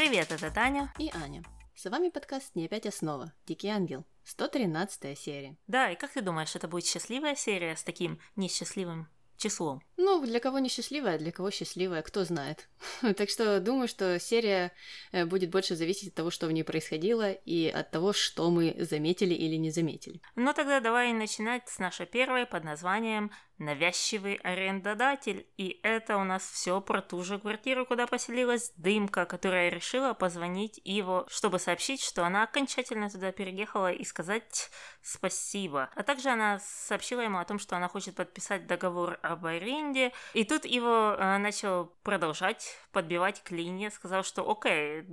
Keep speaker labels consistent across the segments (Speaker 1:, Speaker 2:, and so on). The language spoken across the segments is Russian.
Speaker 1: Привет, это Таня.
Speaker 2: И Аня. С вами подкаст «Не опять основа. Дикий ангел». 113 серия.
Speaker 1: Да, и как ты думаешь, это будет счастливая серия с таким несчастливым числом?
Speaker 2: Ну, для кого несчастливая, для кого счастливая, кто знает. так что думаю, что серия э, будет больше зависеть от того, что в ней происходило, и от того, что мы заметили или не заметили.
Speaker 1: Ну тогда давай начинать с нашей первой под названием навязчивый арендодатель. И это у нас все про ту же квартиру, куда поселилась Дымка, которая решила позвонить Иву, чтобы сообщить, что она окончательно туда переехала и сказать спасибо. А также она сообщила ему о том, что она хочет подписать договор об аренде. И тут Иво э, начал продолжать подбивать клинья, сказал, что окей,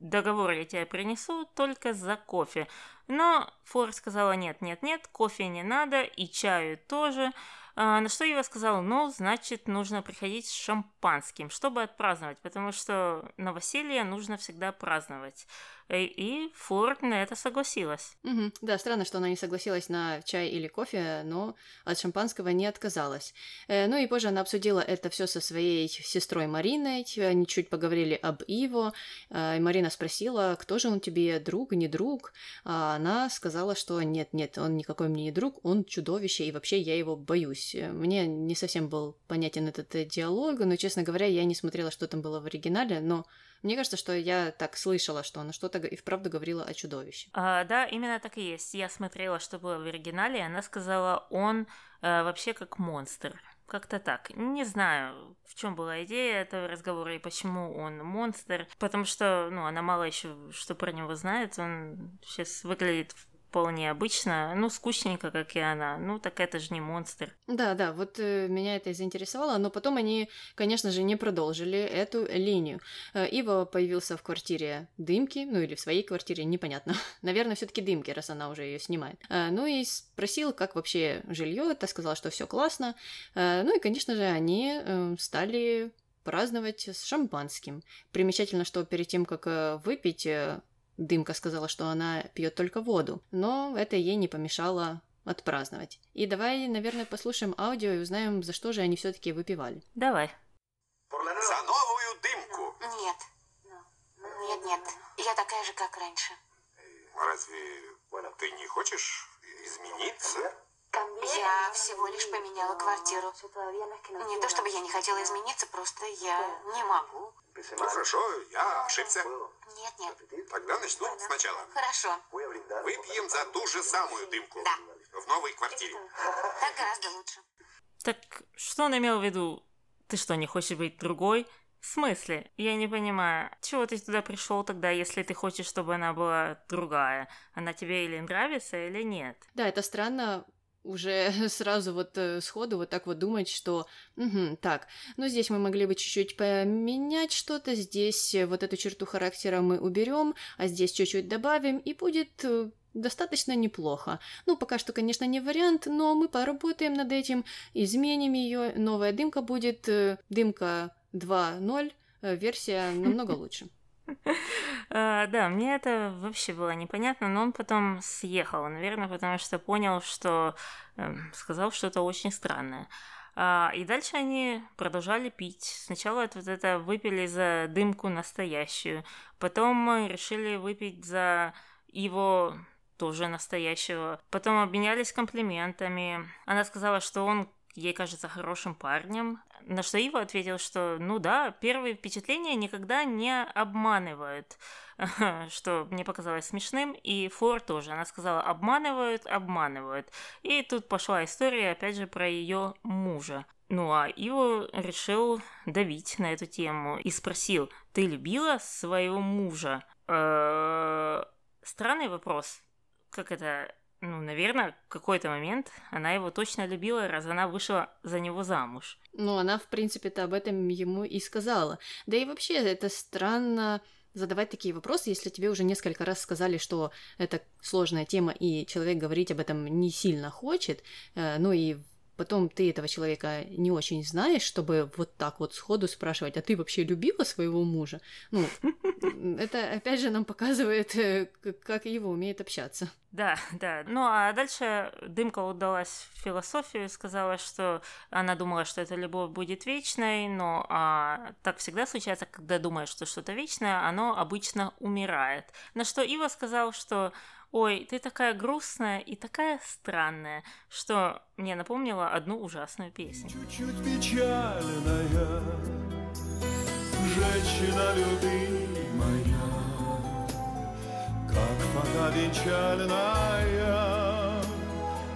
Speaker 1: договор я тебе принесу только за кофе. Но Фор сказала нет, нет, нет, кофе не надо и чаю тоже. А, на что Ива сказала, ну, значит, нужно приходить с шампанским, чтобы отпраздновать, потому что новоселье нужно всегда праздновать. Э, и Форд на это согласилась.
Speaker 2: Угу. Да, странно, что она не согласилась на чай или кофе, но от шампанского не отказалась. Э, ну и позже она обсудила это все со своей сестрой Мариной. Они чуть поговорили об Иво. Э, и Марина спросила, кто же он тебе, друг, не друг? А она сказала, что нет, нет, он никакой мне не друг, он чудовище, и вообще я его боюсь. Мне не совсем был понятен этот диалог, но, честно говоря, я не смотрела, что там было в оригинале, но мне кажется, что я так слышала, что она что-то и вправду говорила о чудовище.
Speaker 1: А, да, именно так и есть. Я смотрела, что было в оригинале, и она сказала, он э, вообще как монстр. Как-то так. Не знаю, в чем была идея этого разговора и почему он монстр. Потому что, ну, она мало еще что про него знает. Он сейчас выглядит вполне обычно, ну, скучненько, как и она. Ну, так это же не монстр.
Speaker 2: Да, да, вот э, меня это и заинтересовало, но потом они, конечно же, не продолжили эту линию. Э, Ива появился в квартире Дымки, ну или в своей квартире, непонятно. Наверное, все-таки Дымки, раз она уже ее снимает. Э, ну и спросил, как вообще жилье, это сказал, что все классно. Э, ну и, конечно же, они э, стали праздновать с шампанским. Примечательно, что перед тем, как э, выпить, э, Дымка сказала, что она пьет только воду, но это ей не помешало отпраздновать. И давай, наверное, послушаем аудио и узнаем, за что же они все-таки выпивали.
Speaker 1: Давай.
Speaker 3: За новую дымку.
Speaker 4: Нет. Нет, нет. Я такая же, как раньше.
Speaker 3: Разве ты не хочешь измениться?
Speaker 4: Я всего лишь поменяла квартиру. Не то чтобы я не хотела измениться, просто я не могу.
Speaker 3: Ну хорошо, я ошибся.
Speaker 4: Нет, нет.
Speaker 3: Тогда начну сначала.
Speaker 4: Хорошо.
Speaker 3: Выпьем за ту же самую дымку.
Speaker 4: Да.
Speaker 3: В новой квартире.
Speaker 4: Так гораздо лучше.
Speaker 1: Так что он имел в виду? Ты что, не хочешь быть другой? В смысле? Я не понимаю. Чего ты туда пришел тогда, если ты хочешь, чтобы она была другая? Она тебе или нравится, или нет?
Speaker 2: Да, это странно уже сразу вот э, сходу вот так вот думать, что угу, так, ну здесь мы могли бы чуть-чуть поменять что-то, здесь э, вот эту черту характера мы уберем, а здесь чуть-чуть добавим, и будет э, достаточно неплохо. Ну, пока что, конечно, не вариант, но мы поработаем над этим, изменим ее, новая дымка будет, дымка 2.0, версия намного лучше.
Speaker 1: А, да, мне это вообще было непонятно, но он потом съехал, наверное, потому что понял, что эм, сказал что-то очень странное. А, и дальше они продолжали пить. Сначала вот это выпили за дымку настоящую, потом решили выпить за его тоже настоящего. Потом обменялись комплиментами. Она сказала, что он ей кажется хорошим парнем. На что Ива ответил, что ну да, первые впечатления никогда не обманывают, что мне показалось смешным, и Флор тоже. Она сказала обманывают, обманывают. И тут пошла история, опять же, про ее мужа. Ну а Иво решил давить на эту тему и спросил, ты любила своего мужа? Э, странный вопрос. Как это ну, наверное, в какой-то момент она его точно любила, раз она вышла за него замуж.
Speaker 2: Ну, она, в принципе-то, об этом ему и сказала. Да и вообще, это странно задавать такие вопросы, если тебе уже несколько раз сказали, что это сложная тема, и человек говорить об этом не сильно хочет, э, ну и потом ты этого человека не очень знаешь, чтобы вот так вот сходу спрашивать, а ты вообще любила своего мужа? Ну, это опять же нам показывает, э, как его умеет общаться.
Speaker 1: Да, да. Ну а дальше Дымка удалась в философию, сказала, что она думала, что эта любовь будет вечной, но а, так всегда случается, когда думаешь, что что-то вечное, оно обычно умирает. На что Ива сказал, что Ой, ты такая грустная и такая странная, что мне напомнила одну ужасную песню.
Speaker 5: Чуть-чуть печальная, женщина любимая, как фата венчальная,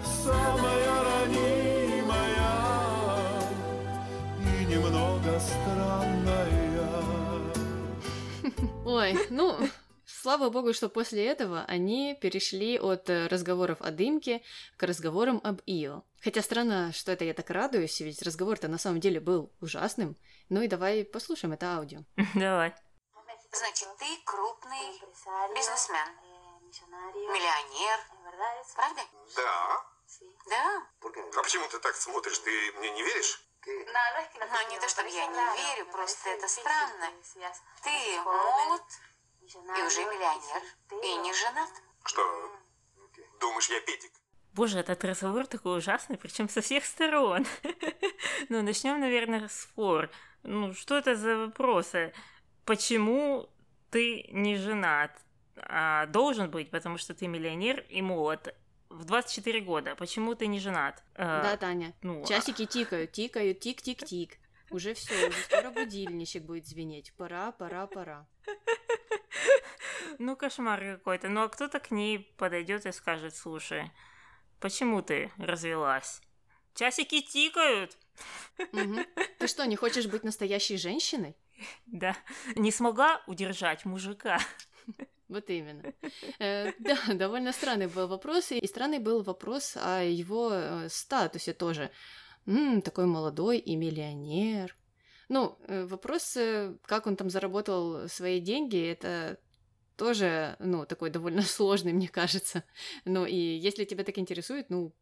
Speaker 5: самая ранимая и немного странная.
Speaker 2: Ой, ну, Слава богу, что после этого они перешли от э, разговоров о дымке к разговорам об Ио. Хотя странно, что это я так радуюсь, ведь разговор-то на самом деле был ужасным. Ну и давай послушаем это аудио.
Speaker 1: Давай.
Speaker 4: Значит, ты крупный бизнесмен, миллионер, правда?
Speaker 3: Да.
Speaker 4: Да.
Speaker 3: А почему ты так смотришь? Ты мне не веришь?
Speaker 4: Но не то, чтобы я не верю, просто это странно. Ты молод, и уже миллионер, и не женат.
Speaker 3: Что, думаешь, я педик?
Speaker 1: Боже, этот разговор такой ужасный, причем со всех сторон. ну, начнем, наверное, спор. Ну, что это за вопросы? Почему ты не женат? А должен быть, потому что ты миллионер и молод. В 24 года. Почему ты не женат? А,
Speaker 2: Да, Таня.
Speaker 1: ну,
Speaker 2: Часики тикают, тикают, тик-тик-тик. Уже все, уже скоро будильничек будет звенеть. Пора, пора, пора.
Speaker 1: Ну, кошмар какой-то. Ну, а кто-то к ней подойдет и скажет, слушай, почему ты развелась? Часики тикают.
Speaker 2: Мгм. Ты что, не хочешь быть настоящей женщиной?
Speaker 1: Да, не смогла удержать мужика.
Speaker 2: Вот именно. Э, да, довольно странный был вопрос, и странный был вопрос о его э, статусе тоже. М, такой молодой и миллионер. Ну, э, вопрос, как он там заработал свои деньги, это тоже, ну, такой довольно сложный, мне кажется. Ну, и если тебя так интересует, ну,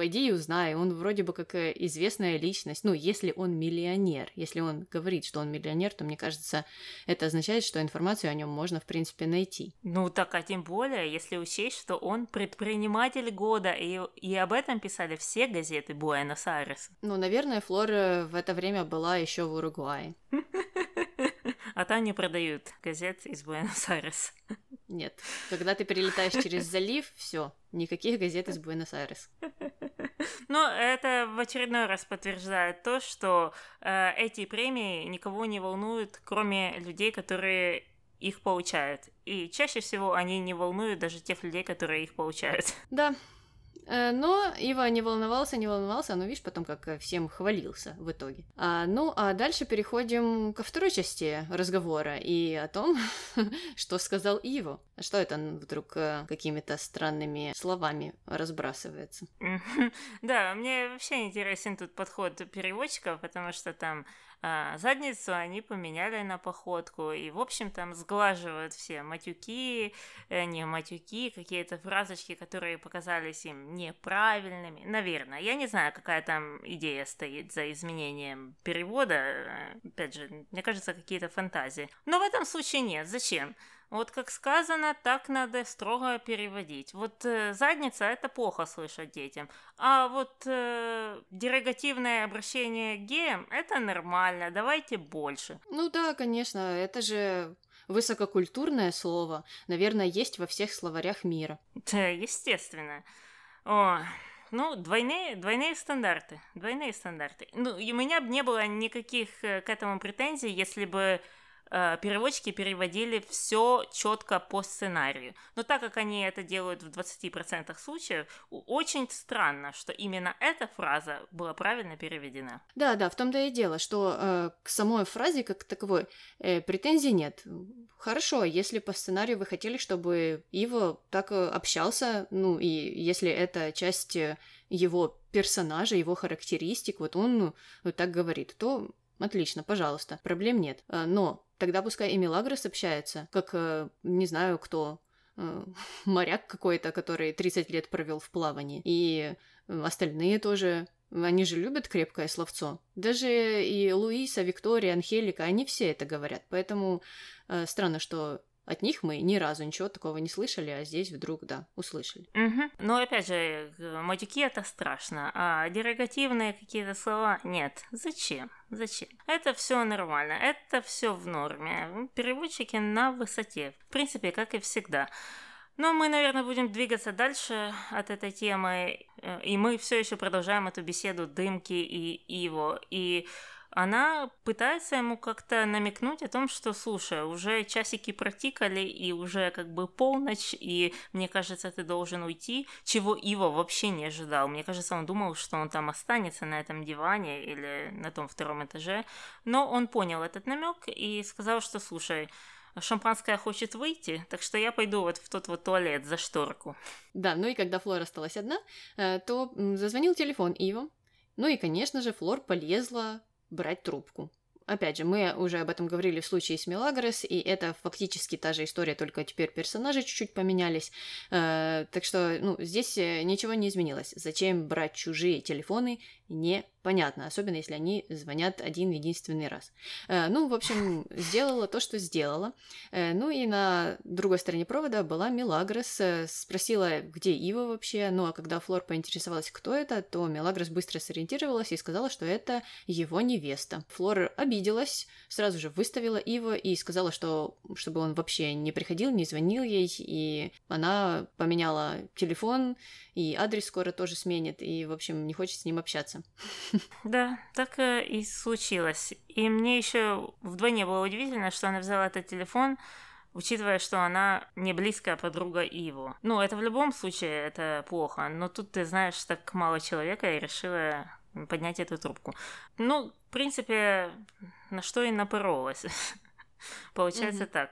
Speaker 2: пойди и узнай. Он вроде бы как э, известная личность. Ну, если он миллионер, если он говорит, что он миллионер, то, мне кажется, это означает, что информацию о нем можно, в принципе, найти.
Speaker 1: Ну, так, а тем более, если учесть, что он предприниматель года, и, и об этом писали все газеты Буэнос-Айреса.
Speaker 2: Ну, наверное, Флора в это время была еще в Уругвае.
Speaker 1: А там не продают газет из Буэнос-Айреса.
Speaker 2: Нет, когда ты перелетаешь через залив, все, никаких газет из Буэнос-Айреса.
Speaker 1: Но это в очередной раз подтверждает то, что э, эти премии никого не волнуют, кроме людей, которые их получают. И чаще всего они не волнуют даже тех людей, которые их получают.
Speaker 2: Да. Э, Но Ива не волновался, не волновался, но видишь, потом как э, всем хвалился в итоге. А, ну, а дальше переходим ко второй части разговора и о том, что сказал Ива. Что это он вдруг э, какими-то странными словами разбрасывается?
Speaker 1: Да, мне вообще интересен тут подход переводчиков, потому что там а, задницу они поменяли на походку, и, в общем, там сглаживают все матюки, э, не матюки, какие-то фразочки, которые показались им неправильными. Наверное, я не знаю, какая там идея стоит за изменением перевода, э, опять же, мне кажется, какие-то фантазии. Но в этом случае нет, зачем? Вот как сказано, так надо строго переводить. Вот э, задница это плохо слышать детям. А вот э, дерогативное обращение к геям это нормально. Давайте больше.
Speaker 2: Ну да, конечно, это же высококультурное слово. Наверное, есть во всех словарях мира.
Speaker 1: Да, естественно. О, ну, двойные, двойные стандарты. Двойные стандарты. Ну, и у меня бы не было никаких э, к этому претензий, если бы переводчики переводили все четко по сценарию. Но так как они это делают в 20% случаев, очень странно, что именно эта фраза была правильно переведена.
Speaker 2: Да, да, в том-то и дело, что э, к самой фразе как таковой э, претензий нет. Хорошо, если по сценарию вы хотели, чтобы Ива так э, общался, ну и если это часть э, его персонажа, его характеристик, вот он ну, так говорит, то отлично, пожалуйста, проблем нет. Э, Но тогда пускай и Мелагрос общается, как, э, не знаю кто, э, моряк какой-то, который 30 лет провел в плавании, и э, остальные тоже Они же любят крепкое словцо. Даже и Луиса, Виктория, Анхелика, они все это говорят. Поэтому странно, что от них мы ни разу ничего такого не слышали, а здесь вдруг, да, услышали.
Speaker 1: Угу. Но опять же, матюки это страшно, а дерогативные какие-то слова нет. Зачем? Зачем? Это все нормально, это все в норме. Переводчики на высоте. В принципе, как и всегда. Но мы, наверное, будем двигаться дальше от этой темы, э, и мы все еще продолжаем эту беседу Дымки и Иво. И она пытается ему как-то намекнуть о том, что, слушай, уже часики протикали, и уже как бы полночь, и мне кажется, ты должен уйти, чего Ива вообще не ожидал. Мне кажется, он думал, что он там останется на этом диване или на том втором этаже, но он понял этот намек и сказал, что, слушай, шампанское хочет выйти, так что я пойду вот в тот вот туалет за шторку.
Speaker 2: Да, ну и когда Флор осталась одна, э, то зазвонил телефон Ива. Ну и, конечно же, Флор полезла брать трубку. Опять же, мы уже об этом говорили в случае с Мелагрос, и это фактически та же история, только теперь персонажи чуть-чуть поменялись. Э, так что, ну, здесь э, ничего не изменилось. Зачем брать чужие телефоны непонятно, особенно если они звонят один единственный раз. Э, ну, в общем, сделала то, что сделала. Э, ну и на другой стороне провода была Мелагрос, э, спросила, где Ива вообще, ну а когда Флор поинтересовалась, кто это, то Мелагрос быстро сориентировалась и сказала, что это его невеста. Флор обиделась, сразу же выставила Ива и сказала, что чтобы он вообще не приходил, не звонил ей, и она поменяла телефон, и адрес скоро тоже сменит, и, в общем, не хочет с ним общаться.
Speaker 1: Да, так и случилось. И мне еще вдвойне было удивительно, что она взяла этот телефон, учитывая, что она не близкая подруга Иву. Ну, это в любом случае, это плохо, но тут ты знаешь так мало человека и решила поднять эту трубку. Ну, в принципе, на что и напоролась. Получается так.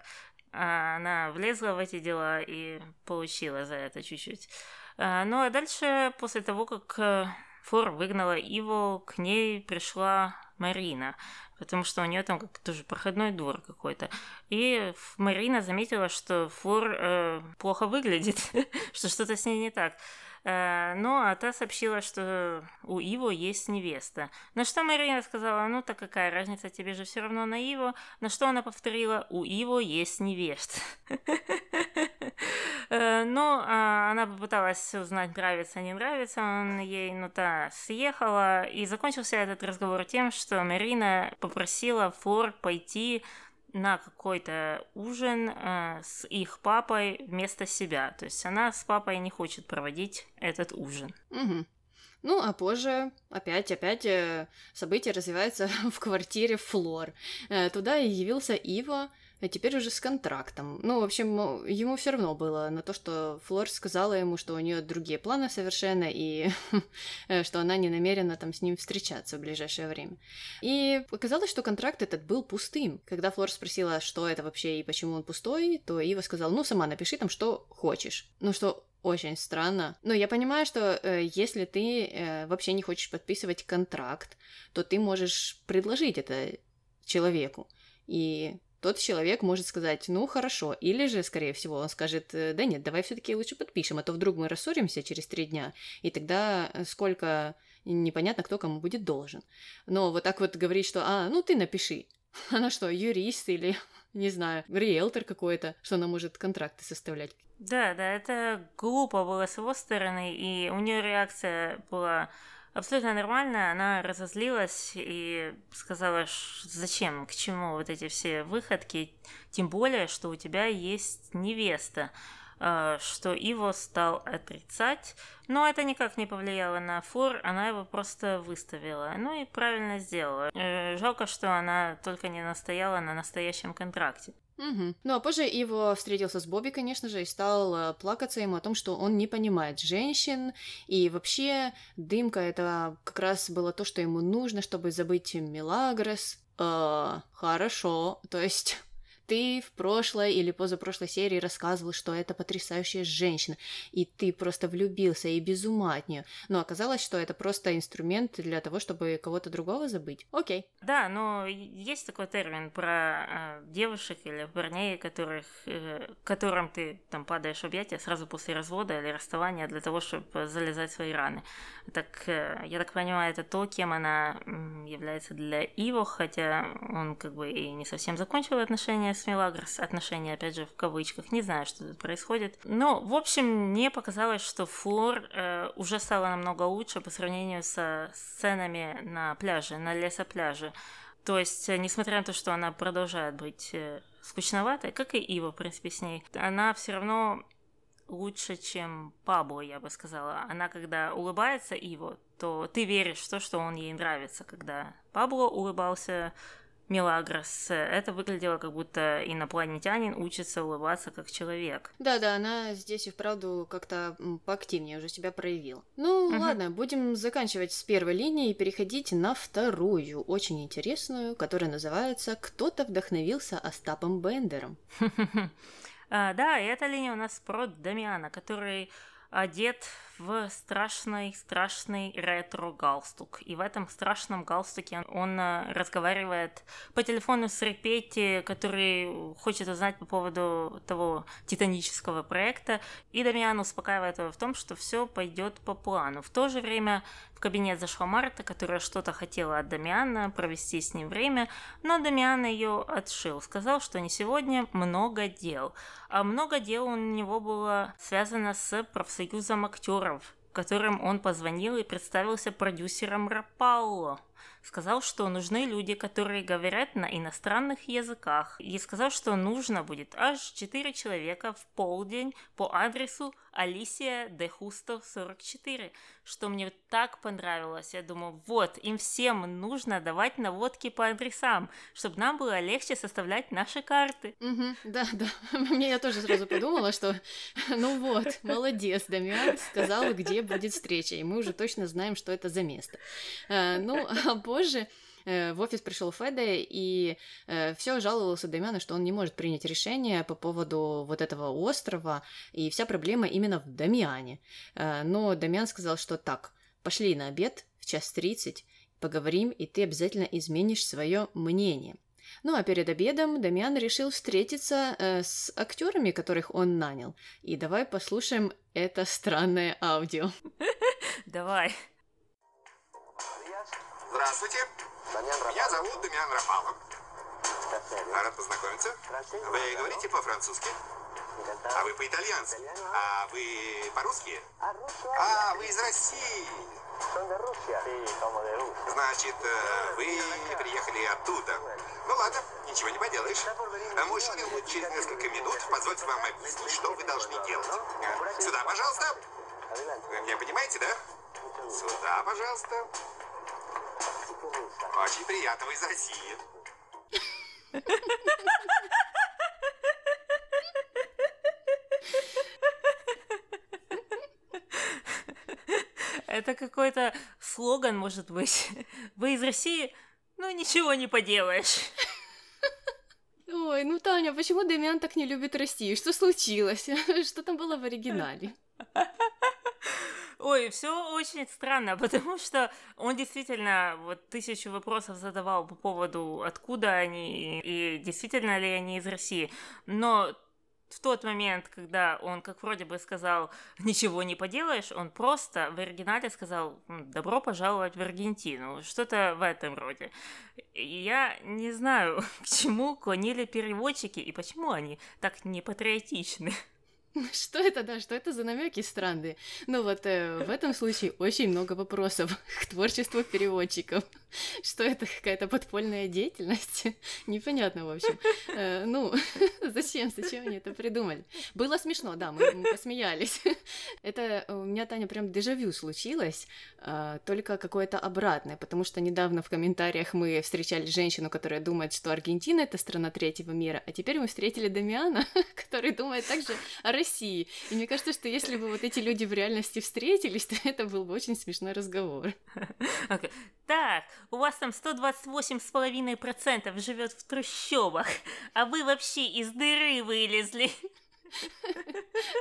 Speaker 1: А она влезла в эти дела и получила за это чуть-чуть. А, ну а дальше, после того, как э, Флор выгнала его, к ней пришла Марина, потому что у нее там как тоже проходной двор какой-то. И Марина заметила, что Флор э, плохо выглядит, что что-то с ней не так. Э, ну, а та сообщила, что у Иво есть невеста. На что Марина сказала, ну так какая разница, тебе же все равно на Иво. На что она повторила, у Иво есть невеста. Э, ну, а она попыталась узнать, нравится, не нравится он ей, но та съехала. И закончился этот разговор тем, что Марина попросила Флор пойти на какой-то ужин э, с их папой вместо себя. То есть она с папой не хочет проводить этот ужин.
Speaker 2: Угу. Ну, а позже опять-опять э, события развиваются в квартире Флор. Э, туда и явился Ива, а теперь уже с контрактом. Ну, в общем, ему все равно было на то, что Флор сказала ему, что у нее другие планы совершенно, и э, что она не намерена там с ним встречаться в ближайшее время. И оказалось, что контракт этот был пустым. Когда Флор спросила, что это вообще и почему он пустой, то Ива сказал, ну, сама напиши там, что хочешь. Ну, что очень странно. Но я понимаю, что э, если ты э, вообще не хочешь подписывать контракт, то ты можешь предложить это человеку. И тот человек может сказать, ну хорошо, или же, скорее всего, он скажет, «Э, да нет, давай все-таки лучше подпишем, а то вдруг мы рассоримся через три дня, и тогда э, сколько непонятно, кто кому будет должен. Но вот так вот говорить, что, а, ну ты напиши. Она что, юрист или, не знаю, риэлтор какой-то, что она может контракты составлять?
Speaker 1: Да, да, это глупо было с его стороны, и у нее реакция была абсолютно нормально. Она разозлилась и сказала, зачем, к чему вот эти все выходки, тем более, что у тебя есть невеста а, что Иво стал отрицать, но это никак не повлияло на Флор, она его просто выставила. Ну и правильно сделала. Э, жалко, что она только не настояла на настоящем контракте.
Speaker 2: Угу. Ну а позже Иво встретился с Бобби, конечно же, и стал э, плакаться ему о том, что он не понимает женщин, и вообще дымка это как раз было то, что ему нужно, чтобы забыть Мелагрос. Э, хорошо, то есть ты в прошлой или позапрошлой серии рассказывал, что это потрясающая женщина, и ты просто влюбился и без ума от нее. Но оказалось, что это просто инструмент для того, чтобы кого-то другого забыть. Окей.
Speaker 1: Да, но есть такой термин про э, девушек или парней, которых, э, которым ты там падаешь в объятия сразу после развода или расставания для того, чтобы залезать в свои раны. Так, э, я так понимаю, это то, кем она является для Иво, хотя он как бы и не совсем закончил отношения с Мелагрос, отношения, опять же, в кавычках, не знаю, что тут происходит. Но, в общем, мне показалось, что Флор э, уже стала намного лучше по сравнению со сценами на пляже, на лесопляже. То есть, э, несмотря на то, что она продолжает быть э, скучноватой, как и Ива, в принципе, с ней, она все равно лучше, чем Пабло, я бы сказала. Она, когда улыбается Иво, то ты веришь в то, что он ей нравится. Когда Пабло улыбался Мелагрос, это выглядело как будто инопланетянин учится улыбаться как человек.
Speaker 2: Да-да, она здесь и вправду как-то поактивнее уже себя проявила. Ну, угу. ладно, будем заканчивать с первой линии и переходить на вторую, очень интересную, которая называется «Кто-то вдохновился Остапом Бендером».
Speaker 1: А, да, эта линия у нас про Дамиана, который одет в страшный-страшный ретро-галстук. И в этом страшном галстуке он э, разговаривает по телефону с Репетти, который хочет узнать по поводу того титанического проекта. И Дамиан успокаивает его в том, что все пойдет по плану. В то же время в кабинет зашла Марта, которая что-то хотела от Дамиана, провести с ним время, но Дамиан ее отшил. Сказал, что не сегодня много дел. А много дел у него было связано с профсоюзом актеров, которым он позвонил и представился продюсером Рапалло. Сказал, что нужны люди, которые говорят на иностранных языках. И сказал, что нужно будет аж 4 человека в полдень по адресу Алисия де Хусто 44, что мне так понравилось. Я думаю, вот, им всем нужно давать наводки по адресам, чтобы нам было легче составлять наши карты.
Speaker 2: Да, да. Мне я тоже сразу подумала, что ну вот, молодец, Дамиан сказал, где будет встреча, и мы уже точно знаем, что это за место. А, ну, а позже Э, в офис пришел Феде и э, все жаловался Дамяну, что он не может принять решение по поводу вот этого острова, и вся проблема именно в Дамиане. Э, но Дамиан сказал, что так, пошли на обед в час тридцать, поговорим, и ты обязательно изменишь свое мнение. Ну а перед обедом Дамиан решил встретиться э, с актерами, которых он нанял. И давай послушаем это странное аудио.
Speaker 1: Давай.
Speaker 3: Здравствуйте. Меня зовут Дамиан Рафалов. Рад познакомиться. Вы говорите по-французски? А вы по-итальянски? А вы по-русски? А, вы из России. Значит, э, вы приехали оттуда. Ну ладно, ничего не поделаешь. А мой шурин будет через несколько минут. Позвольте вам объяснить, что вы должны делать. Э, сюда, пожалуйста. Вы меня понимаете, да? Сюда, пожалуйста. Очень приятно, вы из России.
Speaker 1: Это какой-то слоган, может быть. Вы из России? Ну, ничего не поделаешь.
Speaker 2: Ой, ну, Таня, почему Демиан так не любит Россию? Что случилось? Что там было в оригинале?
Speaker 1: Ой, все очень странно, потому что он действительно вот тысячу вопросов задавал по поводу, откуда они и действительно ли они из России. Но в тот момент, когда он, как вроде бы сказал, ничего не поделаешь, он просто в оригинале сказал «добро пожаловать в Аргентину», что-то в этом роде. И я не знаю, к чему клонили переводчики и почему они так непатриотичны.
Speaker 2: Что это, да, что это за намеки странные? Ну вот э, в этом случае очень много вопросов к творчеству переводчиков. Что это какая-то подпольная деятельность? Непонятно, в общем. Э, ну, зачем, зачем они это придумали? Было смешно, да, мы, мы посмеялись. это у меня, Таня, прям дежавю случилось, э, только какое-то обратное, потому что недавно в комментариях мы встречали женщину, которая думает, что Аргентина — это страна третьего мира, а теперь мы встретили Дамиана, который думает также о России России. И мне кажется, что если бы вот эти люди в реальности встретились, то это был бы очень смешной разговор.
Speaker 1: Так, у вас там 128,5% живет в трущобах, а вы вообще из дыры вылезли.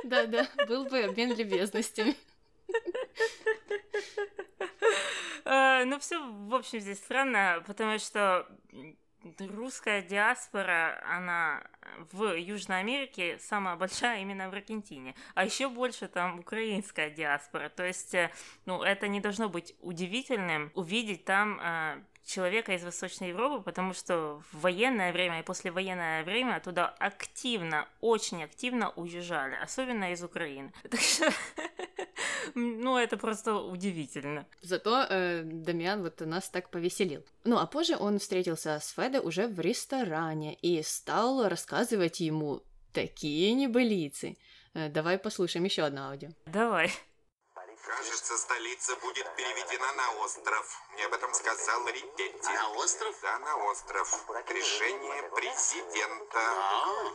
Speaker 2: Да-да, был бы обмен любезностями.
Speaker 1: Э, Ну, все, в общем, здесь странно, потому что русская диаспора, она в Южной Америке самая большая именно в Аргентине, а еще больше там украинская диаспора. То есть, э, ну, это не должно быть удивительным увидеть там э, человека из Восточной Европы, потому что в военное время и послевоенное время туда активно, очень активно уезжали, особенно из Украины. Так что, ну, это просто удивительно.
Speaker 2: Зато э, Дамиан вот нас так повеселил. Ну, а позже он встретился с Феде уже в ресторане и стал рассказывать ему такие небылицы. Э, давай послушаем еще одно аудио.
Speaker 1: Давай.
Speaker 3: Кажется, столица будет переведена на остров. Мне об этом сказал Рипетти.
Speaker 6: На остров?
Speaker 3: Да, на остров. Решение президента.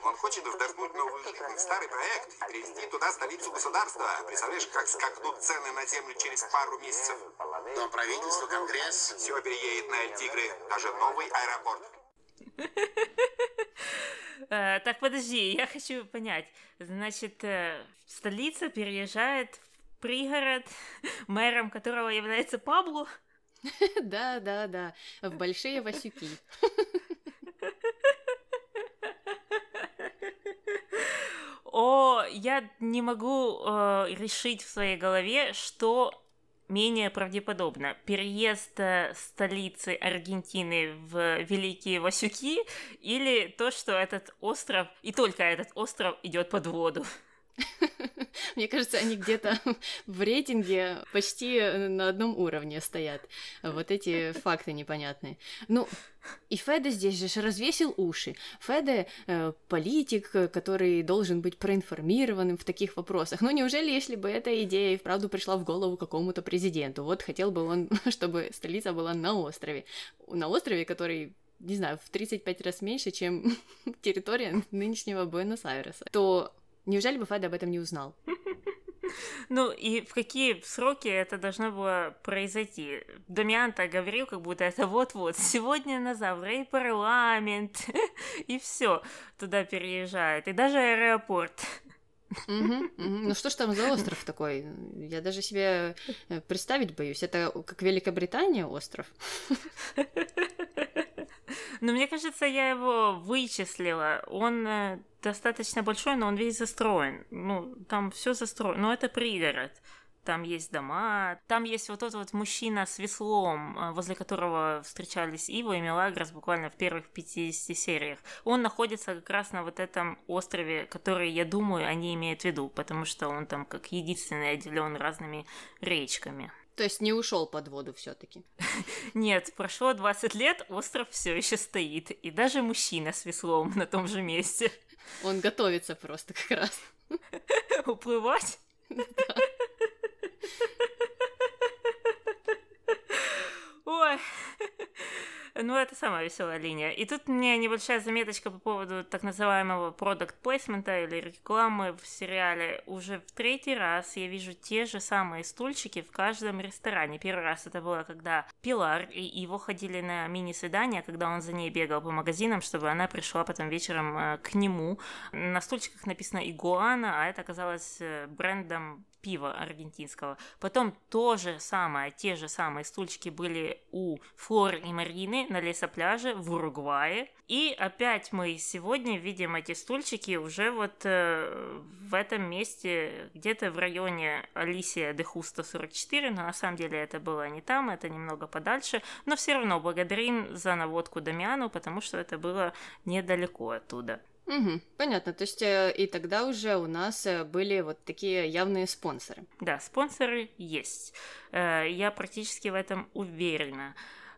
Speaker 3: Он хочет вдохнуть новую жизнь в старый проект и перевести туда столицу государства. Представляешь, как скакнут цены на землю через пару месяцев?
Speaker 6: Но правительство, Конгресс...
Speaker 3: Все переедет на Эль-Тигры, даже новый аэропорт.
Speaker 1: Э, Так, подожди, я хочу понять. Значит, э, столица переезжает в пригород, мэром которого является Пабло.
Speaker 2: Да-да-да, в большие Васюки.
Speaker 1: О, я не могу э, решить в своей голове, что менее правдеподобно. Переезд э, столицы Аргентины в Великие Васюки или то, что этот остров, и только этот остров идет под воду.
Speaker 2: Мне кажется, они где-то в рейтинге почти на одном уровне стоят. Вот эти факты непонятные. Ну, и Феде здесь же развесил уши. Феде э, политик, э, который должен быть проинформированным в таких вопросах. Ну, неужели, если бы эта идея и вправду пришла в голову какому-то президенту? Вот хотел бы он, чтобы столица была на острове. На острове, который не знаю, в 35 раз меньше, чем территория нынешнего Буэнос-Айреса, то неужели бы Феде об этом не узнал?
Speaker 1: Ну и в какие сроки это должно было произойти? Дамиан-то говорил, как будто это вот-вот, сегодня на завтра и парламент, и все туда переезжает, и даже аэропорт.
Speaker 2: Ну что ж там за остров такой? Я даже себе э, представить боюсь. Это как Великобритания остров?
Speaker 1: Но мне кажется, я его вычислила. Он э, достаточно большой, но он весь застроен. Ну, там все застроено. Но это пригород. Там есть дома, там есть вот тот вот мужчина с веслом, э, возле которого встречались Ива и Мелагрос буквально в первых 50 сериях. Он находится как раз на вот этом острове, который, я думаю, они имеют в виду, потому что он там как единственный отделен разными речками.
Speaker 2: То есть не ушел под воду все-таки.
Speaker 1: Нет, прошло 20 лет, остров все еще стоит, и даже мужчина с веслом на том же месте.
Speaker 2: Он готовится просто как раз.
Speaker 1: Уплывать? Ой. Ну, это самая веселая линия. И тут мне небольшая заметочка по поводу так называемого продукт плейсмента или рекламы в сериале. Уже в третий раз я вижу те же самые стульчики в каждом ресторане. Первый раз это было, когда Пилар и его ходили на мини-свидание, когда он за ней бегал по магазинам, чтобы она пришла потом вечером э, к нему. На стульчиках написано «Игуана», а это оказалось э, брендом пива аргентинского. Потом то же самое, те же самые стульчики были у Флоры и Марины на лесопляже в Уругвае. И опять мы сегодня видим эти стульчики уже вот э, в этом месте, где-то в районе Алисия де Хуста 44, но на самом деле это было не там, это немного подальше, но все равно благодарим за наводку Дамиану, потому что это было недалеко оттуда.
Speaker 2: Мгм, понятно. То есть э, и тогда уже у нас э, были вот такие явные спонсоры.
Speaker 1: Да, спонсоры есть. Э, Я практически в этом уверена.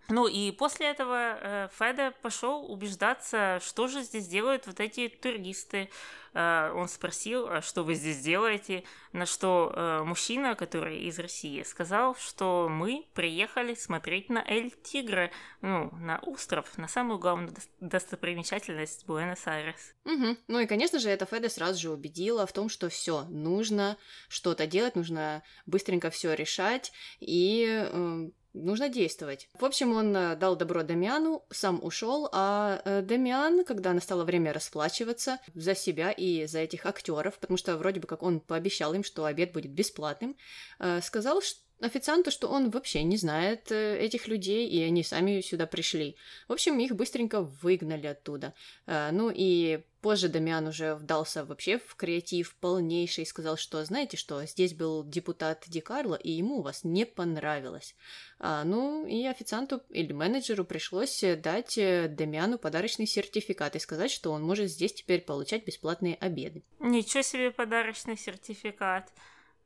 Speaker 1: Ну и после этого э, Феда пошел убеждаться, что же здесь делают вот эти туристы. Э, он спросил, а что вы здесь делаете? На что э, мужчина, который из России, сказал, что мы приехали смотреть на Эль Тигре, ну, на остров, на самую главную дос- достопримечательность Буэнос-Айрес.
Speaker 2: Мгм. Ну и, конечно же, это Феда сразу же убедила в том, что все, нужно что-то делать, нужно быстренько все решать и э, нужно действовать. В общем, он э, дал добро Дамиану, сам ушел, а э, Дамиан, когда настало время расплачиваться за себя и за этих актеров, потому что вроде бы как он пообещал им, что обед будет бесплатным, э, сказал ш- официанту, что он вообще не знает э, этих людей, и они сами сюда пришли. В общем, их быстренько выгнали оттуда. Э, Ну и позже Дамиан уже вдался вообще в креатив полнейший и сказал, что знаете что, здесь был депутат Ди Карло, и ему вас не понравилось. А, ну и официанту или менеджеру пришлось э, дать Дамиану подарочный сертификат и сказать, что он может здесь теперь получать бесплатные обеды.
Speaker 1: Ничего себе подарочный сертификат.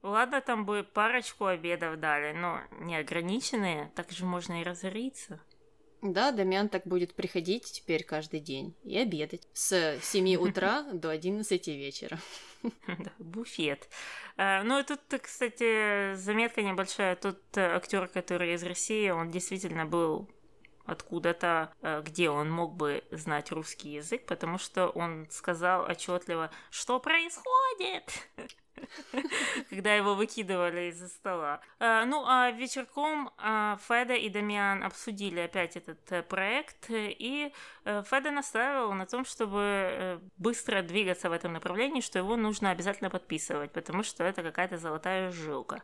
Speaker 1: Ладно, там бы парочку обедов дали, но неограниченные, так же можно и разориться.
Speaker 2: Да, Дамиан так будет приходить теперь каждый день и обедать с 7 утра до 11 вечера.
Speaker 1: Буфет. А, Ну и тут, кстати, заметка небольшая. Тут актер, который из России, он действительно был откуда-то, э, где он мог бы знать русский язык, потому что он сказал отчетливо, что происходит, когда его выкидывали из-за стола. А, Ну, а вечерком а, Феда и Дамиан обсудили опять этот э, проект, э, и э, Феда настаивал на том, чтобы э, быстро двигаться в этом направлении, что его нужно обязательно подписывать, потому что это какая-то золотая жилка.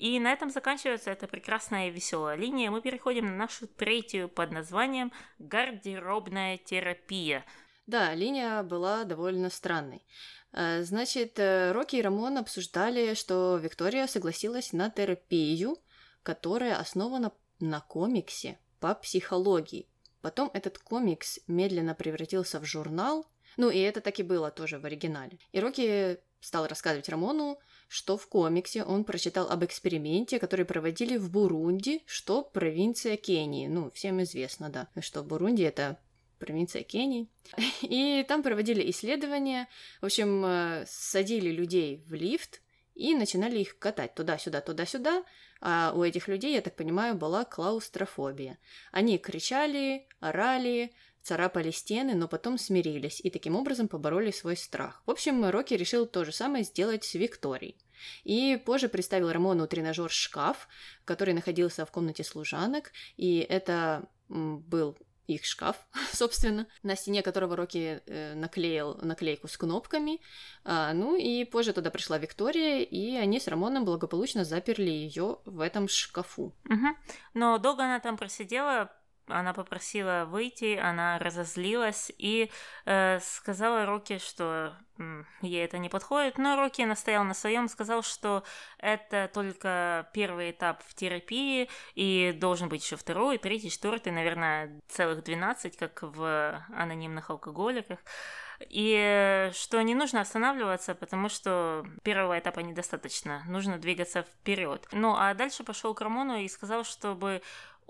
Speaker 1: И на этом заканчивается эта прекрасная и веселая линия. Мы переходим на нашу третью под названием «Гардеробная терапия».
Speaker 2: Да, линия была довольно странной. Э, Значит, э, Рокки и Рамон обсуждали, что Виктория согласилась на терапию, которая основана на комиксе по психологии. Потом этот комикс медленно превратился в журнал, ну и это так и было тоже в оригинале. И Рокки стал рассказывать Рамону, что в комиксе он прочитал об эксперименте, который проводили в Бурунди, что провинция Кении. Ну, всем известно, да, что Бурунди это провинция Кении. И там проводили исследования. В общем, э, садили людей в лифт и начинали их катать туда-сюда, туда-сюда. А у этих людей, я так понимаю, была клаустрофобия. Они кричали, орали, царапали стены, но потом смирились и таким образом побороли свой страх. В общем, Рокки решил то же самое сделать с Викторией. И позже представил Рамону тренажер-шкаф, который находился в комнате служанок, и это был их шкаф, собственно, на стене которого Рокки э, наклеил наклейку с кнопками. А, ну и позже туда пришла Виктория, и они с Рамоном благополучно заперли ее в этом шкафу.
Speaker 1: Мгм. Но долго она там просидела, она попросила выйти, она разозлилась и э, сказала Рокки, что м, ей это не подходит. Но Рокки настоял на своем, сказал, что это только первый этап в терапии, и должен быть еще второй, третий, четвертый, наверное, целых 12, как в анонимных алкоголиках. И э, что не нужно останавливаться, потому что первого этапа недостаточно, нужно двигаться вперед. Ну а дальше пошел к Рамону и сказал, чтобы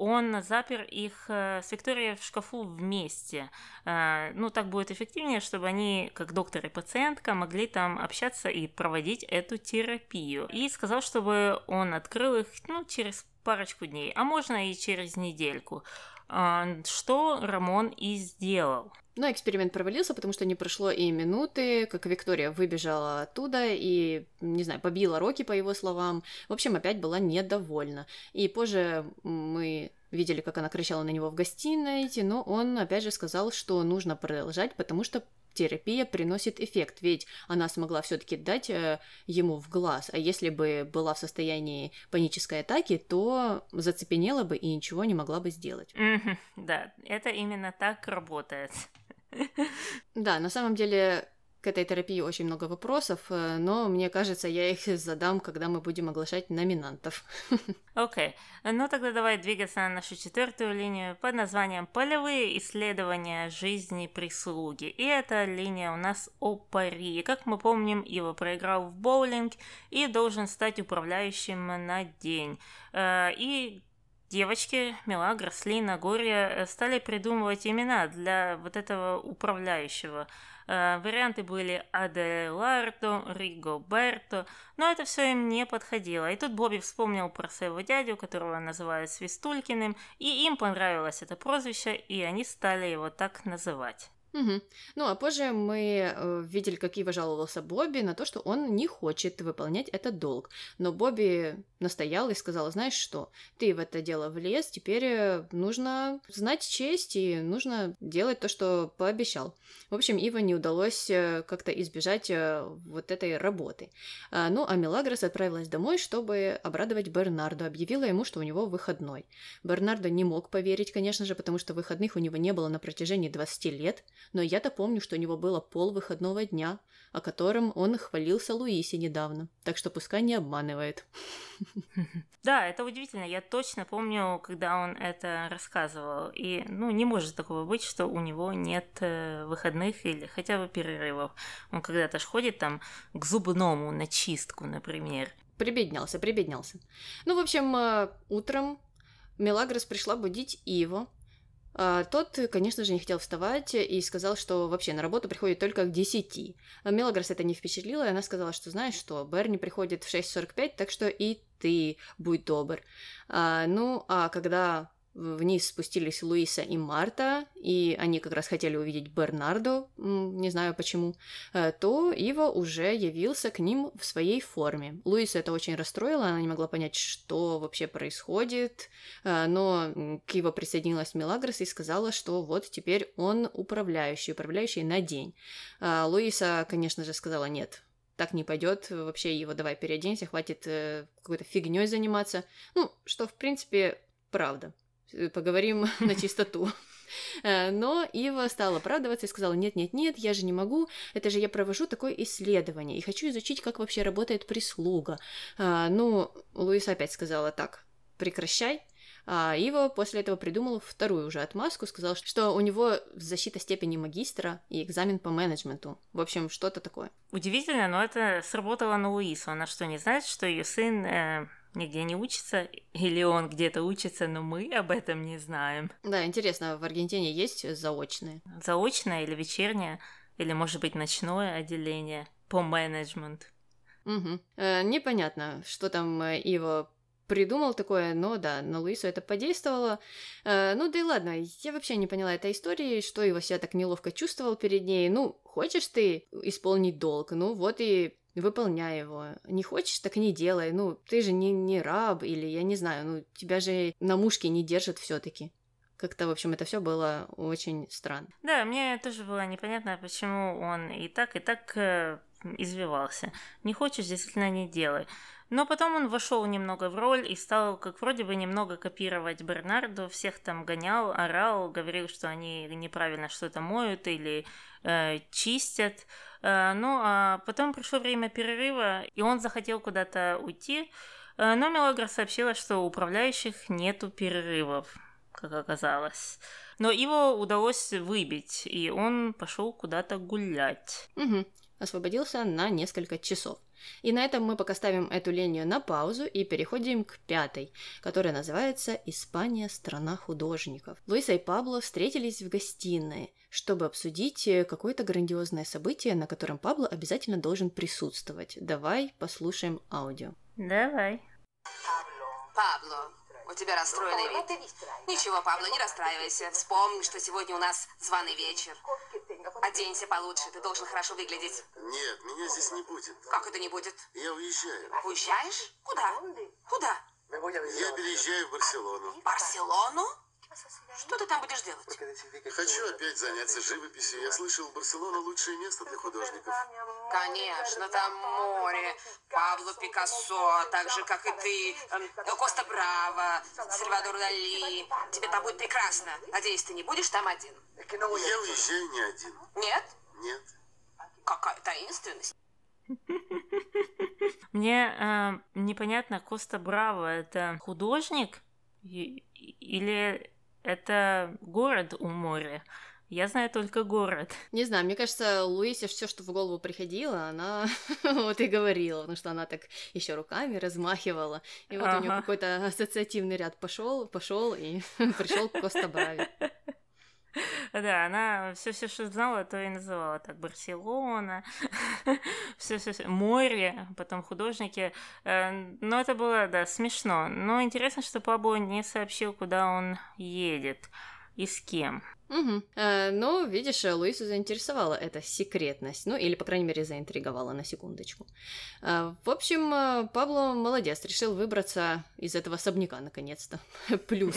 Speaker 1: он запер их э, с Викторией в шкафу вместе. Э, Ну, так будет эффективнее, чтобы они, как доктор и пациентка, могли там общаться и проводить эту терапию. И сказал, чтобы он открыл их, ну, через парочку дней, а можно и через недельку. А, Что Рамон и сделал.
Speaker 2: Но эксперимент провалился, потому что не прошло и минуты, как Виктория выбежала оттуда и, не знаю, побила Рокки, по его словам. В общем, опять была недовольна. И позже мы видели, как она кричала на него в гостиной, но он опять же сказал, что нужно продолжать, потому что терапия приносит эффект, ведь она смогла все-таки дать э, ему в глаз, а если бы была в состоянии панической атаки, то зацепенела бы и ничего не могла бы сделать.
Speaker 1: Мгм, Да, это именно так работает.
Speaker 2: Да, на самом деле к этой терапии очень много вопросов, э, но мне кажется, я их задам, когда мы будем оглашать номинантов.
Speaker 1: Окей, ну тогда давай двигаться на нашу четвертую линию под названием «Полевые исследования жизни прислуги». И эта линия у нас о пари. Как мы помним, его проиграл в боулинг и должен стать управляющим на день. Э, И девочки Мелагрос, Лина, Гория э, стали придумывать имена для вот этого управляющего. Э, варианты были Аделардо, Ригоберто, но это все им не подходило. И тут Бобби вспомнил про своего дядю, которого называют Свистулькиным, и им понравилось это прозвище, и они стали его так называть.
Speaker 2: Угу. Ну, а позже мы э, видели, как Ива жаловался Бобби на то, что он не хочет выполнять этот долг. Но Бобби настоял и сказал, знаешь что, ты в это дело влез, теперь э, нужно знать честь и нужно делать то, что пообещал. В общем, Ива не удалось э, как-то избежать э, вот этой работы. А, ну, а Мелагрос отправилась домой, чтобы обрадовать Бернарду, объявила ему, что у него выходной. Бернардо не мог поверить, конечно же, потому что выходных у него не было на протяжении 20 лет, но я-то помню, что у него было пол выходного дня, о котором он хвалился Луисе недавно, так что пускай не обманывает.
Speaker 1: Да, это удивительно. Я точно помню, когда он это рассказывал. И, ну, не может такого быть, что у него нет э, выходных или хотя бы перерывов. Он когда-то ж ходит там к зубному на чистку, например.
Speaker 2: Прибеднялся, прибеднялся. Ну, в общем, э, утром Мелагрос пришла будить Иво, а, тот, конечно же, не хотел вставать и сказал, что вообще на работу приходит только к 10. А Мелагрос это не впечатлило, и она сказала, что знаешь что, Берни приходит в 6.45, так что и ты будь добр. А, ну, а когда вниз спустились Луиса и Марта, и они как раз хотели увидеть Бернардо, не знаю почему, э, то Ива уже явился к ним в своей форме. Луиса это очень расстроило, она не могла понять, что вообще происходит, э, но к Ива присоединилась Мелагрос и сказала, что вот теперь он управляющий, управляющий на день. Э, Луиса, конечно же, сказала нет, так не пойдет, вообще его давай переоденься, хватит э, какой-то фигней заниматься. Ну, что, в принципе, правда. Э, поговорим на чистоту. Э, но Ива стала оправдываться и сказала, нет-нет-нет, я же не могу, это же я провожу такое исследование и хочу изучить, как вообще работает прислуга. А, ну, Луиса опять сказала, так, прекращай, а Ива после этого придумал вторую уже отмазку, сказал, что у него защита степени магистра и экзамен по менеджменту. В общем, что-то такое.
Speaker 1: Удивительно, но это сработало на Луису. Она что, не знает, что ее сын э, нигде не учится, или он где-то учится, но мы об этом не знаем.
Speaker 2: Да, интересно, в Аргентине есть заочные?
Speaker 1: Заочное или вечернее, или, может быть, ночное отделение по менеджменту.
Speaker 2: Угу. Э, непонятно, что там э, Ива придумал такое, но да, на Луису это подействовало. Э, ну да и ладно, я вообще не поняла этой истории, что его себя так неловко чувствовал перед ней. Ну, хочешь ты исполнить долг, ну вот и выполняй его. Не хочешь, так не делай. Ну, ты же не, не раб, или я не знаю, ну, тебя же на мушке не держат все-таки. Как-то, в общем, это все было очень странно.
Speaker 1: Да, мне тоже было непонятно, почему он и так, и так э, извивался. Не хочешь, действительно не делай. Но потом он вошел немного в роль и стал как вроде бы немного копировать Бернарду, всех там гонял, орал, говорил, что они неправильно что-то моют или э, чистят. Э, ну, а потом пришло время перерыва, и он захотел куда-то уйти, э, но Мелагра сообщила, что у управляющих нету перерывов, как оказалось. Но его удалось выбить, и он пошел куда-то гулять.
Speaker 2: Угу. Освободился на несколько часов. И на этом мы пока ставим эту линию на паузу и переходим к пятой, которая называется «Испания – страна художников». Луиса и Пабло встретились в гостиной, чтобы обсудить э, какое-то грандиозное событие, на котором Пабло обязательно должен присутствовать. Давай послушаем аудио.
Speaker 1: Давай.
Speaker 4: Пабло, у тебя расстроенный вид. Ничего, Пабло, не расстраивайся. Вспомни, что сегодня у нас званый вечер. Оденься получше, ты должен хорошо выглядеть.
Speaker 6: Нет, меня здесь не будет.
Speaker 4: Как это не будет?
Speaker 6: Я уезжаю.
Speaker 4: Уезжаешь? Куда? Куда?
Speaker 6: Я переезжаю в Барселону.
Speaker 4: Барселону? Что ты там будешь делать?
Speaker 6: Хочу опять заняться живописью. Я слышал, Барселона лучшее место для художников.
Speaker 4: Конечно, там море. Пабло Пикассо, так же, как и ты. эм, Коста Браво, Сальвадор Дали. Тебе там будет прекрасно. Надеюсь, ты не будешь там один.
Speaker 6: Я уезжаю не один.
Speaker 4: Нет?
Speaker 6: Нет.
Speaker 4: Какая таинственность.
Speaker 1: Мне э, непонятно, Коста Браво это художник И- или это город у моря? Я знаю только город.
Speaker 2: Не знаю, мне кажется, Луисе все, что в голову приходило, она вот и говорила, потому что она так еще руками размахивала. И вот у нее
Speaker 1: Ага.
Speaker 2: какой-то ассоциативный ряд пошел, пошел и пришел к Коста Брави.
Speaker 1: Да, она все, все, что знала, то и называла так Барселона, все, все, море, потом художники. Э, Но это было, да, смешно. Но интересно, что Пабло не сообщил, куда он едет и с кем.
Speaker 2: Мгм. Э, Но, видишь, Луису заинтересовала эта секретность, ну или, по крайней мере, заинтриговала на секундочку. Э, В общем, э, Пабло молодец, решил выбраться из этого особняка наконец-то. Плюс.